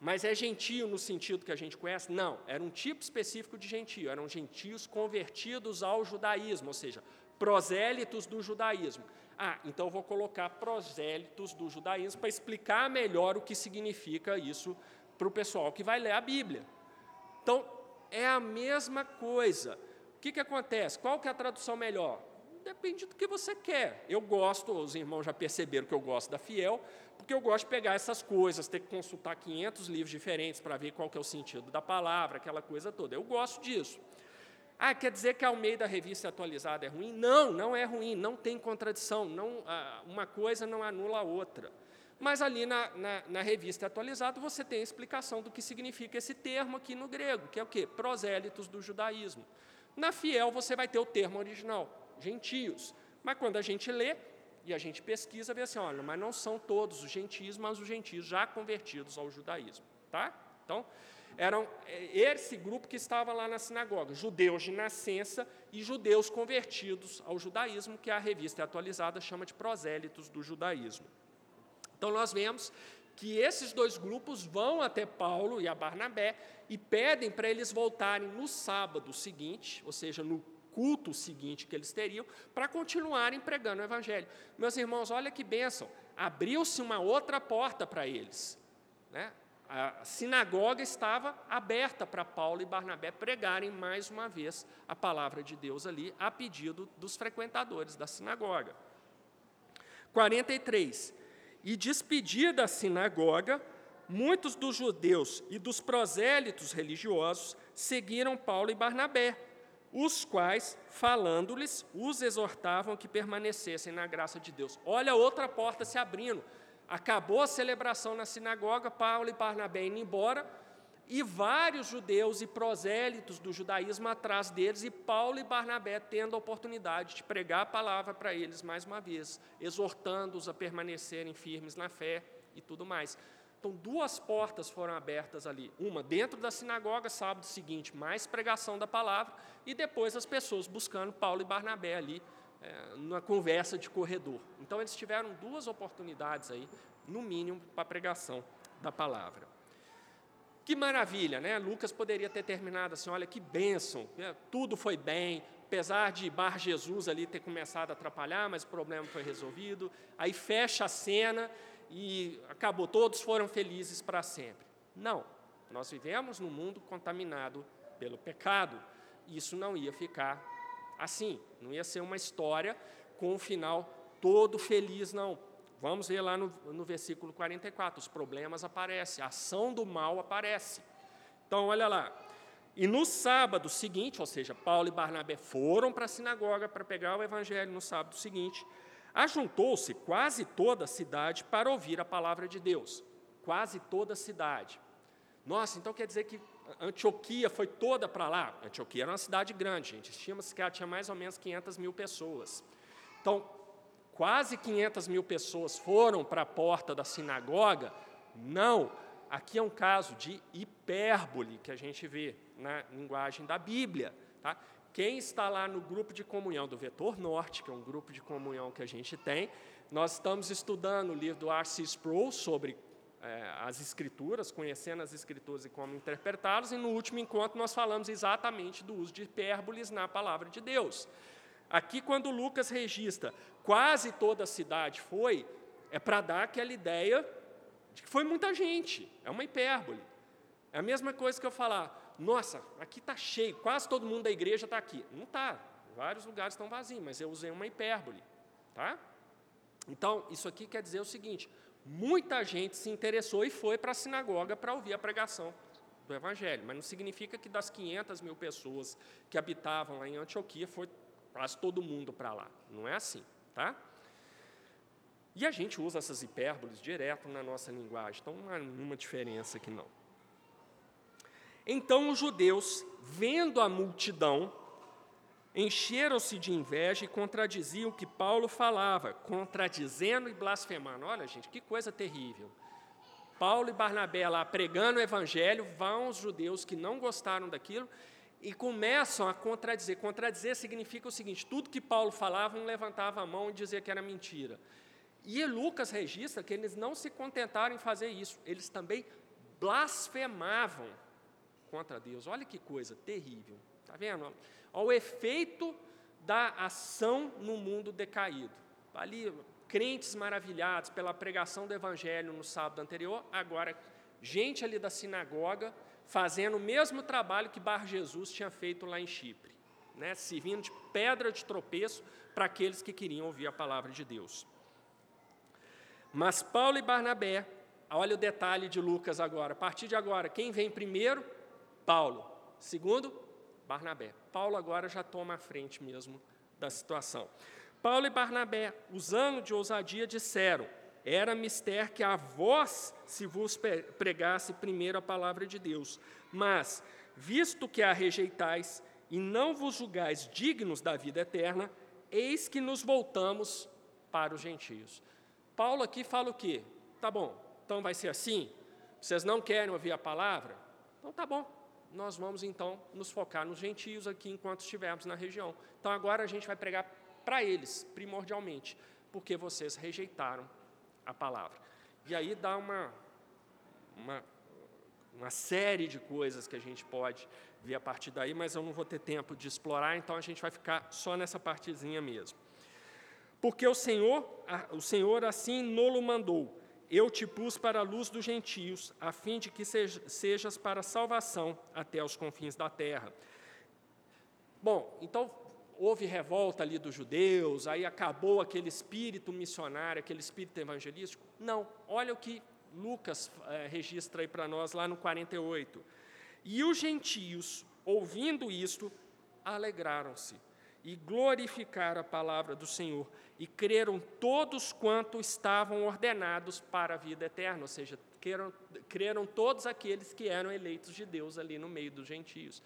Mas é gentio no sentido que a gente conhece? Não, era um tipo específico de gentio, eram gentios convertidos ao judaísmo, ou seja, prosélitos do judaísmo. Ah, então vou colocar prosélitos do judaísmo para explicar melhor o que significa isso para o pessoal que vai ler a Bíblia. Então, é a mesma coisa. O que, que acontece? Qual que é a tradução melhor? Depende do que você quer. Eu gosto, os irmãos já perceberam que eu gosto da Fiel, porque eu gosto de pegar essas coisas, ter que consultar 500 livros diferentes para ver qual que é o sentido da palavra, aquela coisa toda. Eu gosto disso. Ah, quer dizer que a Almeida Revista Atualizada é ruim? Não, não é ruim, não tem contradição, não, ah, uma coisa não anula a outra. Mas ali na, na, na, revista atualizada você tem a explicação do que significa esse termo aqui no grego, que é o quê? Prosélitos do judaísmo. Na Fiel você vai ter o termo original, gentios. Mas quando a gente lê e a gente pesquisa, vê assim, olha, mas não são todos os gentios, mas os gentios já convertidos ao judaísmo. Tá? Então, eram é, esse grupo que estava lá na sinagoga, judeus de nascença e judeus convertidos ao judaísmo, que a revista atualizada chama de prosélitos do judaísmo. Então, nós vemos que esses dois grupos vão até Paulo e a Barnabé e pedem para eles voltarem no sábado seguinte, ou seja, no culto seguinte que eles teriam, para continuarem pregando o Evangelho. Meus irmãos, olha que bênção, abriu-se uma outra porta para eles. Né? A sinagoga estava aberta para Paulo e Barnabé pregarem mais uma vez a palavra de Deus ali, a pedido dos frequentadores da sinagoga. 43 e despedir da sinagoga, muitos dos judeus e dos prosélitos religiosos seguiram Paulo e Barnabé, os quais, falando-lhes, os exortavam que permanecessem na graça de Deus. Olha outra porta se abrindo. Acabou a celebração na sinagoga, Paulo e Barnabé indo embora, e vários judeus e prosélitos do judaísmo atrás deles, e Paulo e Barnabé tendo a oportunidade de pregar a palavra para eles mais uma vez, exortando-os a permanecerem firmes na fé e tudo mais. Então, duas portas foram abertas ali. Uma dentro da sinagoga, sábado seguinte, mais pregação da palavra, e depois as pessoas buscando Paulo e Barnabé ali, é, numa conversa de corredor. Então, eles tiveram duas oportunidades aí, no mínimo, para a pregação da palavra. Que maravilha, né? Lucas poderia ter terminado assim: olha que bênção, né? tudo foi bem, apesar de Bar Jesus ali ter começado a atrapalhar, mas o problema foi resolvido. Aí fecha a cena e acabou, todos foram felizes para sempre. Não, nós vivemos num mundo contaminado pelo pecado. Isso não ia ficar assim, não ia ser uma história com um final todo feliz, não. Vamos ver lá no, no versículo 44, os problemas aparecem, a ação do mal aparece. Então, olha lá. E no sábado seguinte, ou seja, Paulo e Barnabé foram para a sinagoga para pegar o evangelho no sábado seguinte, ajuntou-se quase toda a cidade para ouvir a palavra de Deus. Quase toda a cidade. Nossa, então quer dizer que Antioquia foi toda para lá? Antioquia era uma cidade grande, gente. Estima-se que ela tinha mais ou menos 500 mil pessoas. Então, quase 500 mil pessoas foram para a porta da sinagoga? Não. Aqui é um caso de hipérbole que a gente vê na linguagem da Bíblia. Tá? Quem está lá no grupo de comunhão do Vetor Norte, que é um grupo de comunhão que a gente tem, nós estamos estudando o livro do R.C. Sproul sobre é, as Escrituras, conhecendo as Escrituras e como interpretá-las, e no último encontro nós falamos exatamente do uso de hipérboles na palavra de Deus. Aqui, quando Lucas registra quase toda a cidade foi, é para dar aquela ideia de que foi muita gente, é uma hipérbole. É a mesma coisa que eu falar, nossa, aqui está cheio, quase todo mundo da igreja está aqui. Não está, vários lugares estão vazios, mas eu usei uma hipérbole. Tá? Então, isso aqui quer dizer o seguinte: muita gente se interessou e foi para a sinagoga para ouvir a pregação do Evangelho, mas não significa que das 500 mil pessoas que habitavam lá em Antioquia foi quase todo mundo para lá. Não é assim, tá? E a gente usa essas hipérboles direto na nossa linguagem, então não há nenhuma diferença aqui não. Então os judeus, vendo a multidão, encheram-se de inveja e contradiziam o que Paulo falava, contradizendo e blasfemando. Olha, gente, que coisa terrível. Paulo e Barnabé lá pregando o evangelho, vão os judeus que não gostaram daquilo e começam a contradizer. Contradizer significa o seguinte: tudo que Paulo falava, um levantava a mão e dizia que era mentira. E Lucas registra que eles não se contentaram em fazer isso, eles também blasfemavam contra Deus. Olha que coisa terrível. Está vendo? Olha o efeito da ação no mundo decaído. Ali, crentes maravilhados pela pregação do evangelho no sábado anterior, agora gente ali da sinagoga fazendo o mesmo trabalho que Bar Jesus tinha feito lá em Chipre, né, servindo de pedra de tropeço para aqueles que queriam ouvir a palavra de Deus. Mas Paulo e Barnabé, olha o detalhe de Lucas agora, a partir de agora, quem vem primeiro? Paulo. Segundo, Barnabé. Paulo agora já toma a frente mesmo da situação. Paulo e Barnabé, usando de ousadia, disseram: Era mister que a vós se vos pregasse primeiro a palavra de Deus. Mas, visto que a rejeitais e não vos julgais dignos da vida eterna, eis que nos voltamos para os gentios. Paulo aqui fala o quê? Tá bom, então vai ser assim? Vocês não querem ouvir a palavra? Então tá bom, nós vamos então nos focar nos gentios aqui enquanto estivermos na região. Então agora a gente vai pregar para eles, primordialmente, porque vocês rejeitaram a palavra. E aí dá uma, uma, uma série de coisas que a gente pode ver a partir daí, mas eu não vou ter tempo de explorar, então a gente vai ficar só nessa partezinha mesmo. Porque o Senhor, o Senhor assim nolo mandou. Eu te pus para a luz dos gentios, a fim de que sejas para salvação até os confins da terra. Bom, então houve revolta ali dos judeus, aí acabou aquele espírito missionário, aquele espírito evangelístico? Não. Olha o que Lucas é, registra aí para nós lá no 48. E os gentios, ouvindo isto, alegraram-se e glorificaram a palavra do Senhor e creram todos quanto estavam ordenados para a vida eterna, ou seja, creram, creram todos aqueles que eram eleitos de Deus ali no meio dos gentios.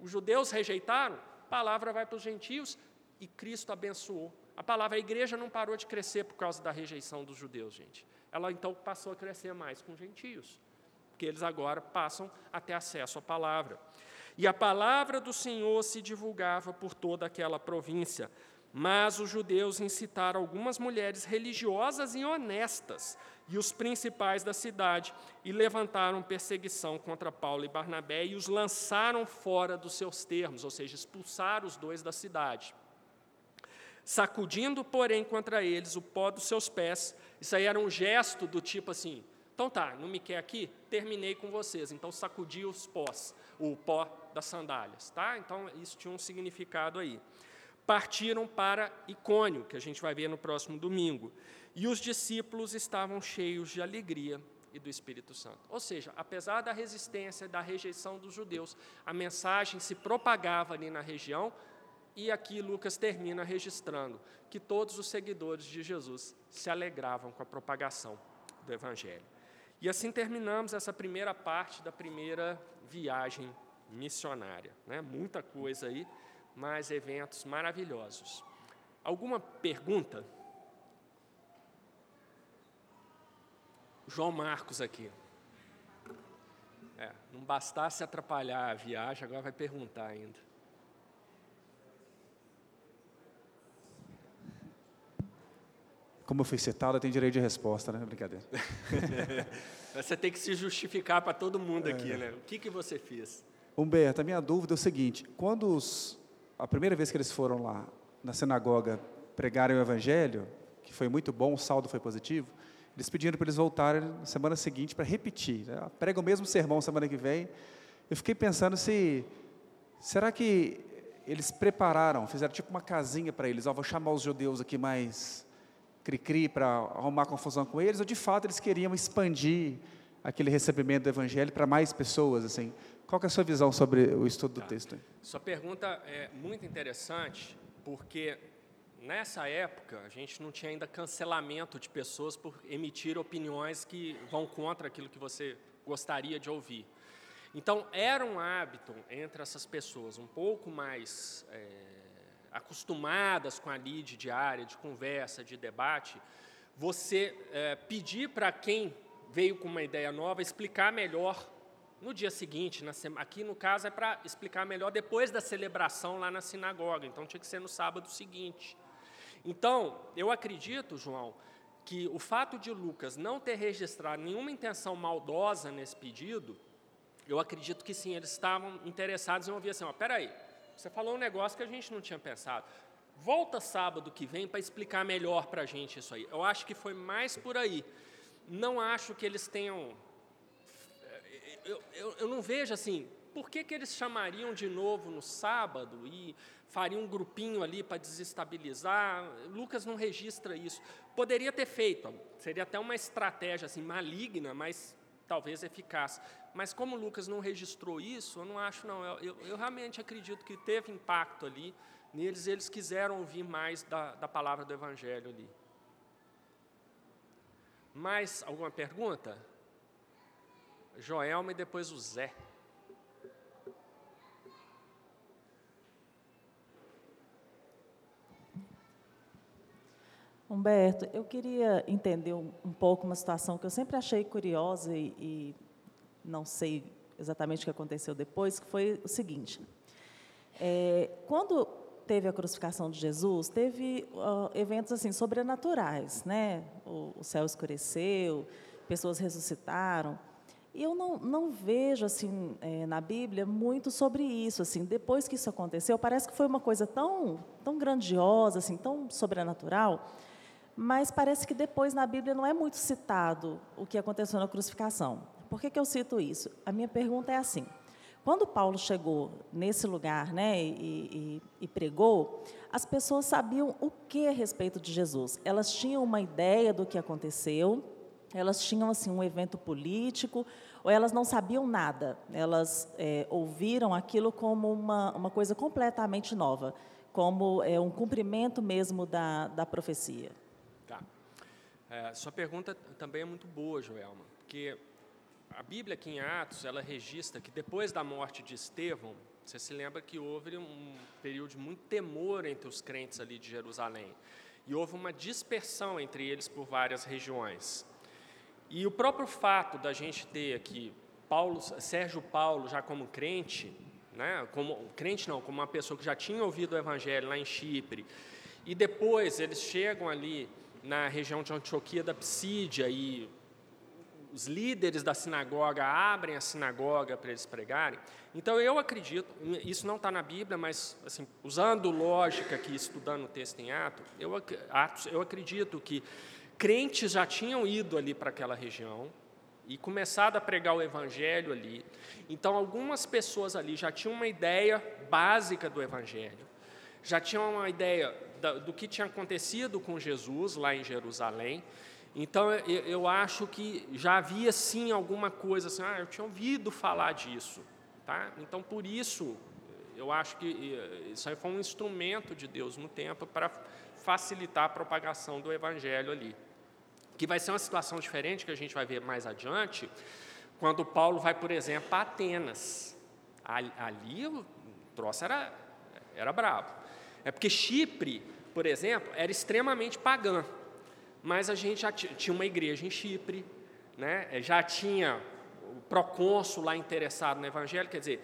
Os judeus rejeitaram, a palavra vai para os gentios e Cristo abençoou. A palavra, a igreja não parou de crescer por causa da rejeição dos judeus, gente. Ela então passou a crescer mais com os gentios, porque eles agora passam a ter acesso à palavra. E a palavra do Senhor se divulgava por toda aquela província. Mas os judeus incitaram algumas mulheres religiosas e honestas e os principais da cidade e levantaram perseguição contra Paulo e Barnabé e os lançaram fora dos seus termos, ou seja, expulsaram os dois da cidade. Sacudindo, porém, contra eles o pó dos seus pés, isso aí era um gesto do tipo assim: então tá, não me quer aqui? Terminei com vocês. Então sacudi os pós, o pó das sandálias, tá? Então isso tinha um significado aí partiram para Icônio, que a gente vai ver no próximo domingo. E os discípulos estavam cheios de alegria e do Espírito Santo. Ou seja, apesar da resistência, da rejeição dos judeus, a mensagem se propagava ali na região, e aqui Lucas termina registrando que todos os seguidores de Jesus se alegravam com a propagação do Evangelho. E assim terminamos essa primeira parte da primeira viagem missionária. Né? Muita coisa aí mas eventos maravilhosos. Alguma pergunta? João Marcos aqui. É, não bastasse atrapalhar a viagem, agora vai perguntar ainda. Como eu fui citado, tem direito de resposta, né? Brincadeira. você tem que se justificar para todo mundo aqui, é. né? O que, que você fez? Humberto, a minha dúvida é o seguinte: quando os a primeira vez que eles foram lá na sinagoga pregarem o evangelho, que foi muito bom, o saldo foi positivo, eles pediram para eles voltarem na semana seguinte para repetir. Né? Prega o mesmo sermão semana que vem. Eu fiquei pensando se será que eles prepararam, fizeram tipo uma casinha para eles, ó, vou chamar os judeus aqui mais cri-cri para arrumar confusão com eles, ou de fato eles queriam expandir aquele recebimento do evangelho para mais pessoas, assim. Qual é a sua visão sobre o estudo do tá. texto? Sua pergunta é muito interessante, porque nessa época a gente não tinha ainda cancelamento de pessoas por emitir opiniões que vão contra aquilo que você gostaria de ouvir. Então, era um hábito entre essas pessoas um pouco mais é, acostumadas com a lide diária, de conversa, de debate, você é, pedir para quem veio com uma ideia nova explicar melhor no dia seguinte, sema, aqui no caso é para explicar melhor depois da celebração lá na sinagoga, então tinha que ser no sábado seguinte. Então, eu acredito, João, que o fato de Lucas não ter registrado nenhuma intenção maldosa nesse pedido, eu acredito que sim, eles estavam interessados em ouvir assim: ó, peraí, você falou um negócio que a gente não tinha pensado. Volta sábado que vem para explicar melhor para a gente isso aí. Eu acho que foi mais por aí. Não acho que eles tenham. Eu, eu, eu não vejo assim, por que, que eles chamariam de novo no sábado e fariam um grupinho ali para desestabilizar? Lucas não registra isso. Poderia ter feito, seria até uma estratégia assim maligna, mas talvez eficaz. Mas como Lucas não registrou isso, eu não acho não. Eu, eu, realmente acredito que teve impacto ali neles. Eles quiseram ouvir mais da, da palavra do Evangelho ali. Mais alguma pergunta? Joelma e depois o Zé. Humberto, eu queria entender um, um, pouco uma situação que eu sempre achei curiosa e, e, não sei exatamente o que aconteceu depois, que foi o seguinte: é, quando teve a crucificação de Jesus, teve uh, eventos assim sobrenaturais, né? O, o, céu escureceu, pessoas ressuscitaram. E eu não, não vejo assim é, na Bíblia muito sobre isso. Assim, depois que isso aconteceu, parece que foi uma coisa tão tão grandiosa, assim, tão sobrenatural mas parece que depois na Bíblia não é muito citado o que aconteceu na crucificação. Por que, que eu cito isso? A minha pergunta é assim: quando Paulo chegou nesse lugar né, e, e, e, pregou, as pessoas sabiam o que a respeito de Jesus. Elas tinham uma ideia do que aconteceu, elas tinham assim um evento político, ou elas não sabiam nada. Elas é, ouviram aquilo como uma, uma coisa completamente nova, como é, um cumprimento mesmo da, da profecia. É, sua pergunta também é muito boa, Joelma, porque a Bíblia aqui em Atos, ela registra que depois da morte de Estevão, você se lembra que houve um período de muito temor entre os crentes ali de Jerusalém. E houve uma dispersão entre eles por várias regiões. E o próprio fato da gente ter aqui Paulo, Sérgio Paulo já como crente, né, como crente não, como uma pessoa que já tinha ouvido o evangelho lá em Chipre, e depois eles chegam ali na região de Antioquia da Psídia e os líderes da sinagoga abrem a sinagoga para eles pregarem. Então eu acredito, isso não está na Bíblia, mas assim, usando lógica aqui, estudando o texto em Atos, eu, Atos, eu acredito que crentes já tinham ido ali para aquela região e começado a pregar o evangelho ali. Então algumas pessoas ali já tinham uma ideia básica do evangelho, já tinham uma ideia do que tinha acontecido com Jesus lá em Jerusalém. Então, eu, eu acho que já havia sim alguma coisa assim, ah, eu tinha ouvido falar disso. Tá? Então, por isso, eu acho que isso aí foi um instrumento de Deus no tempo para facilitar a propagação do Evangelho ali. Que vai ser uma situação diferente que a gente vai ver mais adiante, quando Paulo vai, por exemplo, para Atenas. Ali o troço era, era brabo. É porque Chipre, por exemplo, era extremamente pagã, mas a gente já tinha uma igreja em Chipre, né? É, já tinha o procônsul lá interessado no evangelho, quer dizer,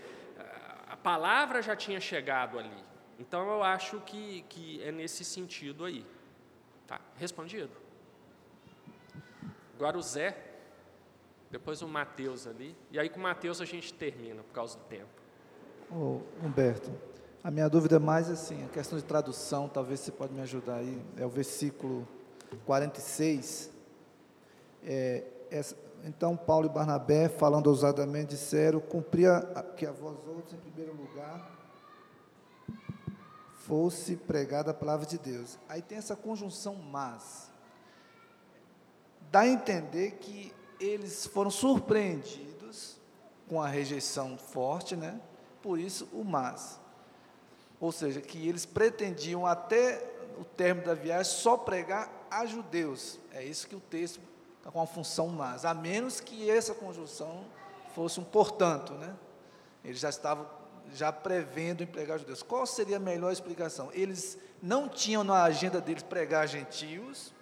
a palavra já tinha chegado ali. Então eu acho que, que é nesse sentido aí. Tá, respondido. Agora o Zé, depois o Mateus ali, e aí com o Mateus a gente termina por causa do tempo. Ô, Humberto, a minha dúvida é mais assim, a questão de tradução, talvez você pode me ajudar aí, é o versículo 46. É, essa, então Paulo e Barnabé, falando ousadamente, disseram, cumpria que a vós outros, em primeiro lugar, fosse pregada a palavra de Deus. Aí tem essa conjunção mas. Dá a entender que eles foram surpreendidos com a rejeição forte, né? Por isso o mas ou seja, que eles pretendiam até o término da viagem só pregar a judeus. É isso que o texto está com a função mais, a menos que essa conjunção fosse um portanto, né? Eles já estavam já prevendo empregar judeus. Qual seria a melhor explicação? Eles não tinham na agenda deles pregar gentios,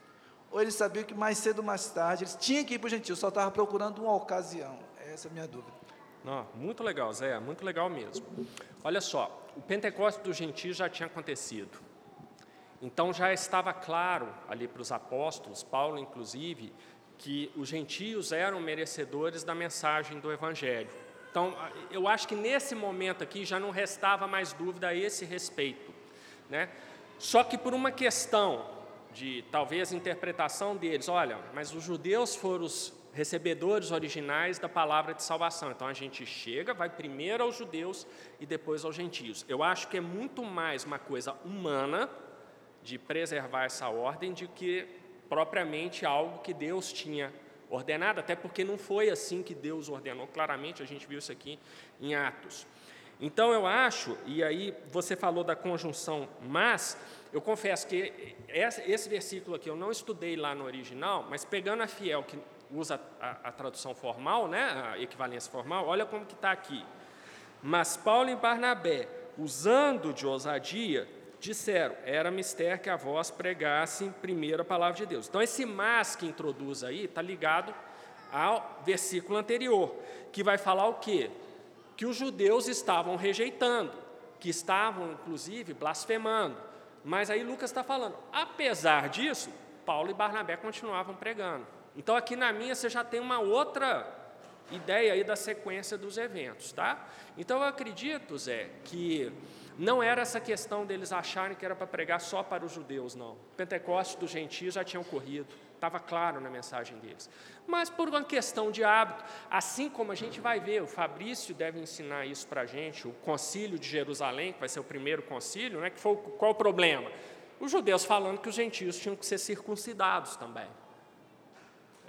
ou eles sabiam que mais cedo ou mais tarde eles tinham que ir para os gentios, só estavam procurando uma ocasião. Essa é a minha dúvida. Não, muito legal, Zé, muito legal mesmo. Olha só, o Pentecostes dos gentios já tinha acontecido. Então já estava claro ali para os apóstolos, Paulo inclusive, que os gentios eram merecedores da mensagem do Evangelho. Então, eu acho que nesse momento aqui já não restava mais dúvida a esse respeito. Né? Só que por uma questão de talvez interpretação deles, olha, mas os judeus foram os recebedores originais da palavra de salvação. Então a gente chega, vai primeiro aos judeus e depois aos gentios. Eu acho que é muito mais uma coisa humana de preservar essa ordem do que propriamente algo que Deus tinha ordenado, até porque não foi assim que Deus ordenou. Claramente a gente viu isso aqui em Atos. Então eu acho, e aí você falou da conjunção mas, eu confesso que esse versículo aqui eu não estudei lá no original, mas pegando a fiel, que usa a, a tradução formal, né, a equivalência formal, olha como que está aqui. Mas Paulo e Barnabé, usando de ousadia, disseram, era mister que a voz pregasse primeiro a palavra de Deus. Então, esse mas que introduz aí está ligado ao versículo anterior, que vai falar o quê? Que os judeus estavam rejeitando, que estavam, inclusive, blasfemando. Mas aí Lucas está falando, apesar disso, Paulo e Barnabé continuavam pregando. Então, aqui na minha, você já tem uma outra ideia aí da sequência dos eventos, tá? Então, eu acredito, Zé, que não era essa questão deles acharem que era para pregar só para os judeus, não. Pentecostes dos gentios já tinha ocorrido, estava claro na mensagem deles. Mas por uma questão de hábito, assim como a gente vai ver, o Fabrício deve ensinar isso para a gente, o concílio de Jerusalém, que vai ser o primeiro concílio, né, que foi, qual o problema? Os judeus falando que os gentios tinham que ser circuncidados também.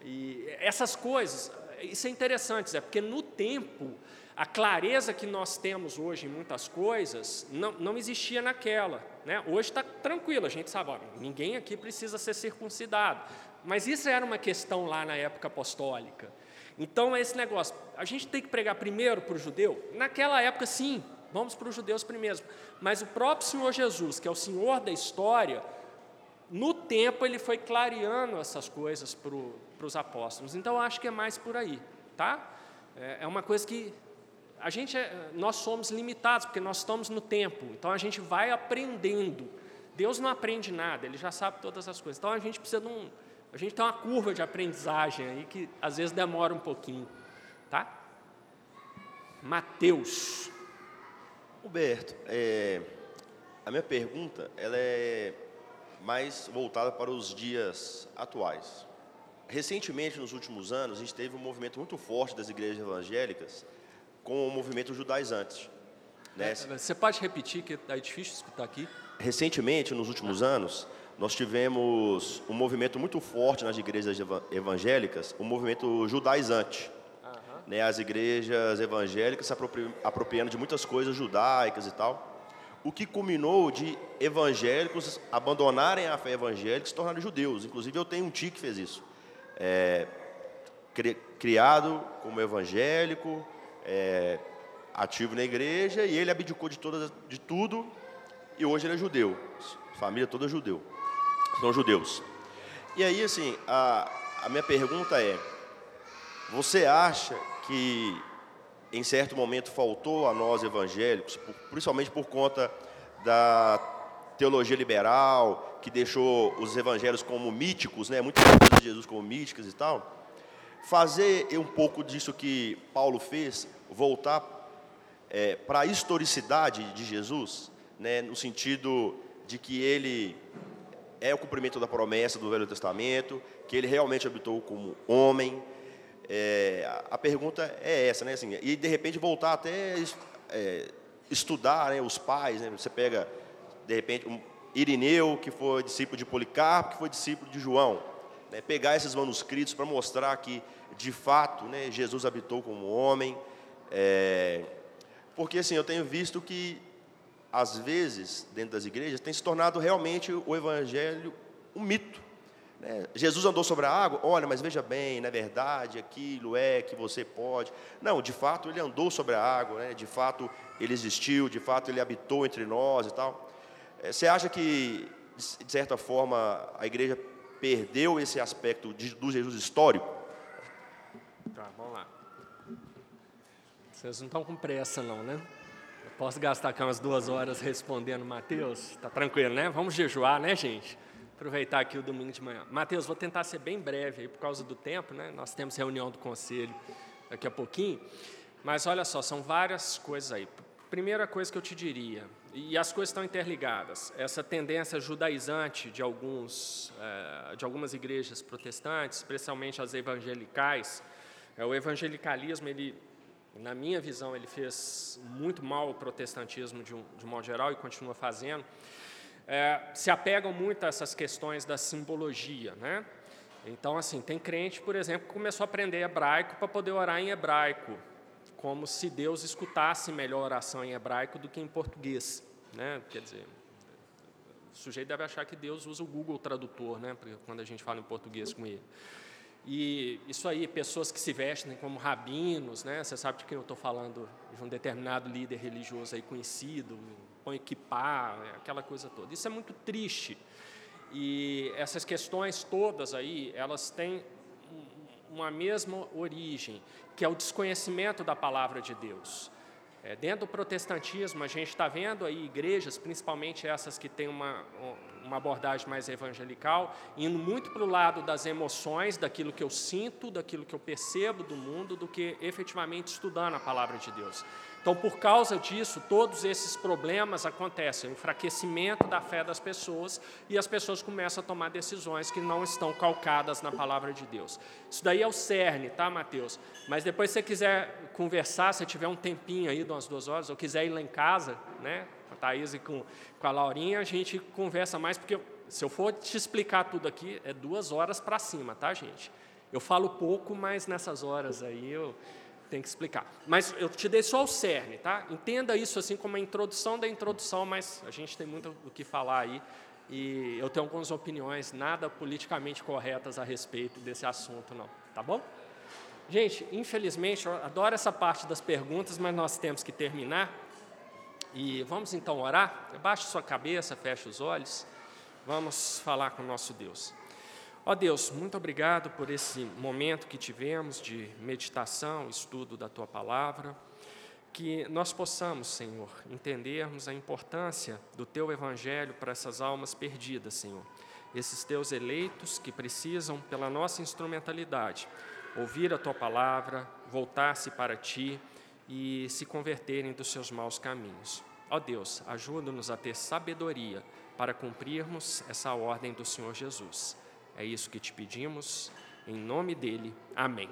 E essas coisas, isso é interessante, Zé, porque no tempo, a clareza que nós temos hoje em muitas coisas não, não existia naquela. Né? Hoje está tranquilo, a gente sabe, ó, ninguém aqui precisa ser circuncidado. Mas isso era uma questão lá na época apostólica. Então, é esse negócio, a gente tem que pregar primeiro para o judeu? Naquela época, sim, vamos para os judeus primeiro. Mas o próprio Senhor Jesus, que é o Senhor da história, no tempo ele foi clareando essas coisas para os apóstolos. Então eu acho que é mais por aí, tá? É, é uma coisa que a gente, é, nós somos limitados porque nós estamos no tempo. Então a gente vai aprendendo. Deus não aprende nada, Ele já sabe todas as coisas. Então a gente precisa de um, a gente tem uma curva de aprendizagem aí que às vezes demora um pouquinho, tá? Mateus. Roberto, é, a minha pergunta ela é mais voltada para os dias atuais. Recentemente, nos últimos anos, a gente teve um movimento muito forte das igrejas evangélicas com o movimento judaizante. Né? É, você pode repetir, que é difícil escutar aqui? Recentemente, nos últimos anos, nós tivemos um movimento muito forte nas igrejas evangélicas, o um movimento judaizante. Uhum. Né? As igrejas evangélicas se apropriando de muitas coisas judaicas e tal o que culminou de evangélicos abandonarem a fé evangélica e se tornarem judeus. Inclusive, eu tenho um tio que fez isso. É, criado como evangélico, é, ativo na igreja, e ele abdicou de, todas, de tudo, e hoje ele é judeu. Família toda judeu. São judeus. E aí, assim, a, a minha pergunta é: você acha que em certo momento faltou a nós evangélicos, principalmente por conta da teologia liberal, que deixou os evangelhos como míticos, né, muitas coisas de Jesus como míticas e tal, fazer um pouco disso que Paulo fez, voltar é, para a historicidade de Jesus, né, no sentido de que ele é o cumprimento da promessa do Velho Testamento, que ele realmente habitou como homem, é, a pergunta é essa, né? Assim, e de repente voltar até é, estudar né, os pais, né? Você pega, de repente, um Irineu, que foi discípulo de Policarpo, que foi discípulo de João. Né? Pegar esses manuscritos para mostrar que, de fato, né, Jesus habitou como homem. É, porque, assim, eu tenho visto que, às vezes, dentro das igrejas, tem se tornado realmente o evangelho um mito. Né? Jesus andou sobre a água? Olha, mas veja bem, na é verdade, aquilo é que você pode. Não, de fato ele andou sobre a água, né? de fato ele existiu, de fato ele habitou entre nós e tal. É, você acha que, de certa forma, a igreja perdeu esse aspecto de, do Jesus histórico? Tá, vamos lá. Vocês não estão com pressa, não, né? Posso gastar aqui umas duas horas respondendo, Mateus? Tá tranquilo, né? Vamos jejuar, né, gente? Aproveitar aqui o domingo de manhã. Mateus, vou tentar ser bem breve aí por causa do tempo, né? Nós temos reunião do conselho daqui a pouquinho. Mas olha só, são várias coisas aí. Primeira coisa que eu te diria, e as coisas estão interligadas, essa tendência judaizante de, alguns, é, de algumas igrejas protestantes, especialmente as evangelicais, é, o evangelicalismo, ele, na minha visão, ele fez muito mal ao protestantismo de um, de um modo geral e continua fazendo, é, se apegam muito a essas questões da simbologia, né? Então, assim, tem crente, por exemplo, que começou a aprender hebraico para poder orar em hebraico, como se Deus escutasse melhor a oração em hebraico do que em português. Né? Quer dizer, o sujeito deve achar que Deus usa o Google Tradutor, né? quando a gente fala em português com ele. E isso aí, pessoas que se vestem como rabinos, né? Você sabe de quem eu estou falando, de um determinado líder religioso aí conhecido, põe equipar, aquela coisa toda. Isso é muito triste. E essas questões todas aí, elas têm uma mesma origem, que é o desconhecimento da palavra de Deus. É, dentro do protestantismo, a gente está vendo aí igrejas, principalmente essas que têm uma, uma abordagem mais evangelical, indo muito para o lado das emoções, daquilo que eu sinto, daquilo que eu percebo do mundo, do que efetivamente estudando a palavra de Deus. Então, por causa disso, todos esses problemas acontecem, o enfraquecimento da fé das pessoas e as pessoas começam a tomar decisões que não estão calcadas na palavra de Deus. Isso daí é o cerne, tá, Mateus? Mas depois, se você quiser conversar, se tiver um tempinho aí, de umas duas horas, ou quiser ir lá em casa, né, Thaís e com, com a Laurinha, a gente conversa mais, porque se eu for te explicar tudo aqui, é duas horas para cima, tá, gente? Eu falo pouco, mas nessas horas aí eu tem que explicar. Mas eu te dei só o cerne, tá? Entenda isso assim como a introdução da introdução, mas a gente tem muito o que falar aí e eu tenho algumas opiniões nada politicamente corretas a respeito desse assunto, não. Tá bom? Gente, infelizmente, eu adoro essa parte das perguntas, mas nós temos que terminar. E vamos então orar? Baixe sua cabeça, feche os olhos. Vamos falar com o nosso Deus. Ó Deus, muito obrigado por esse momento que tivemos de meditação, estudo da tua palavra. Que nós possamos, Senhor, entendermos a importância do teu evangelho para essas almas perdidas, Senhor. Esses teus eleitos que precisam, pela nossa instrumentalidade, ouvir a tua palavra, voltar-se para ti e se converterem dos seus maus caminhos. Ó Deus, ajuda-nos a ter sabedoria para cumprirmos essa ordem do Senhor Jesus. É isso que te pedimos, em nome dele. Amém.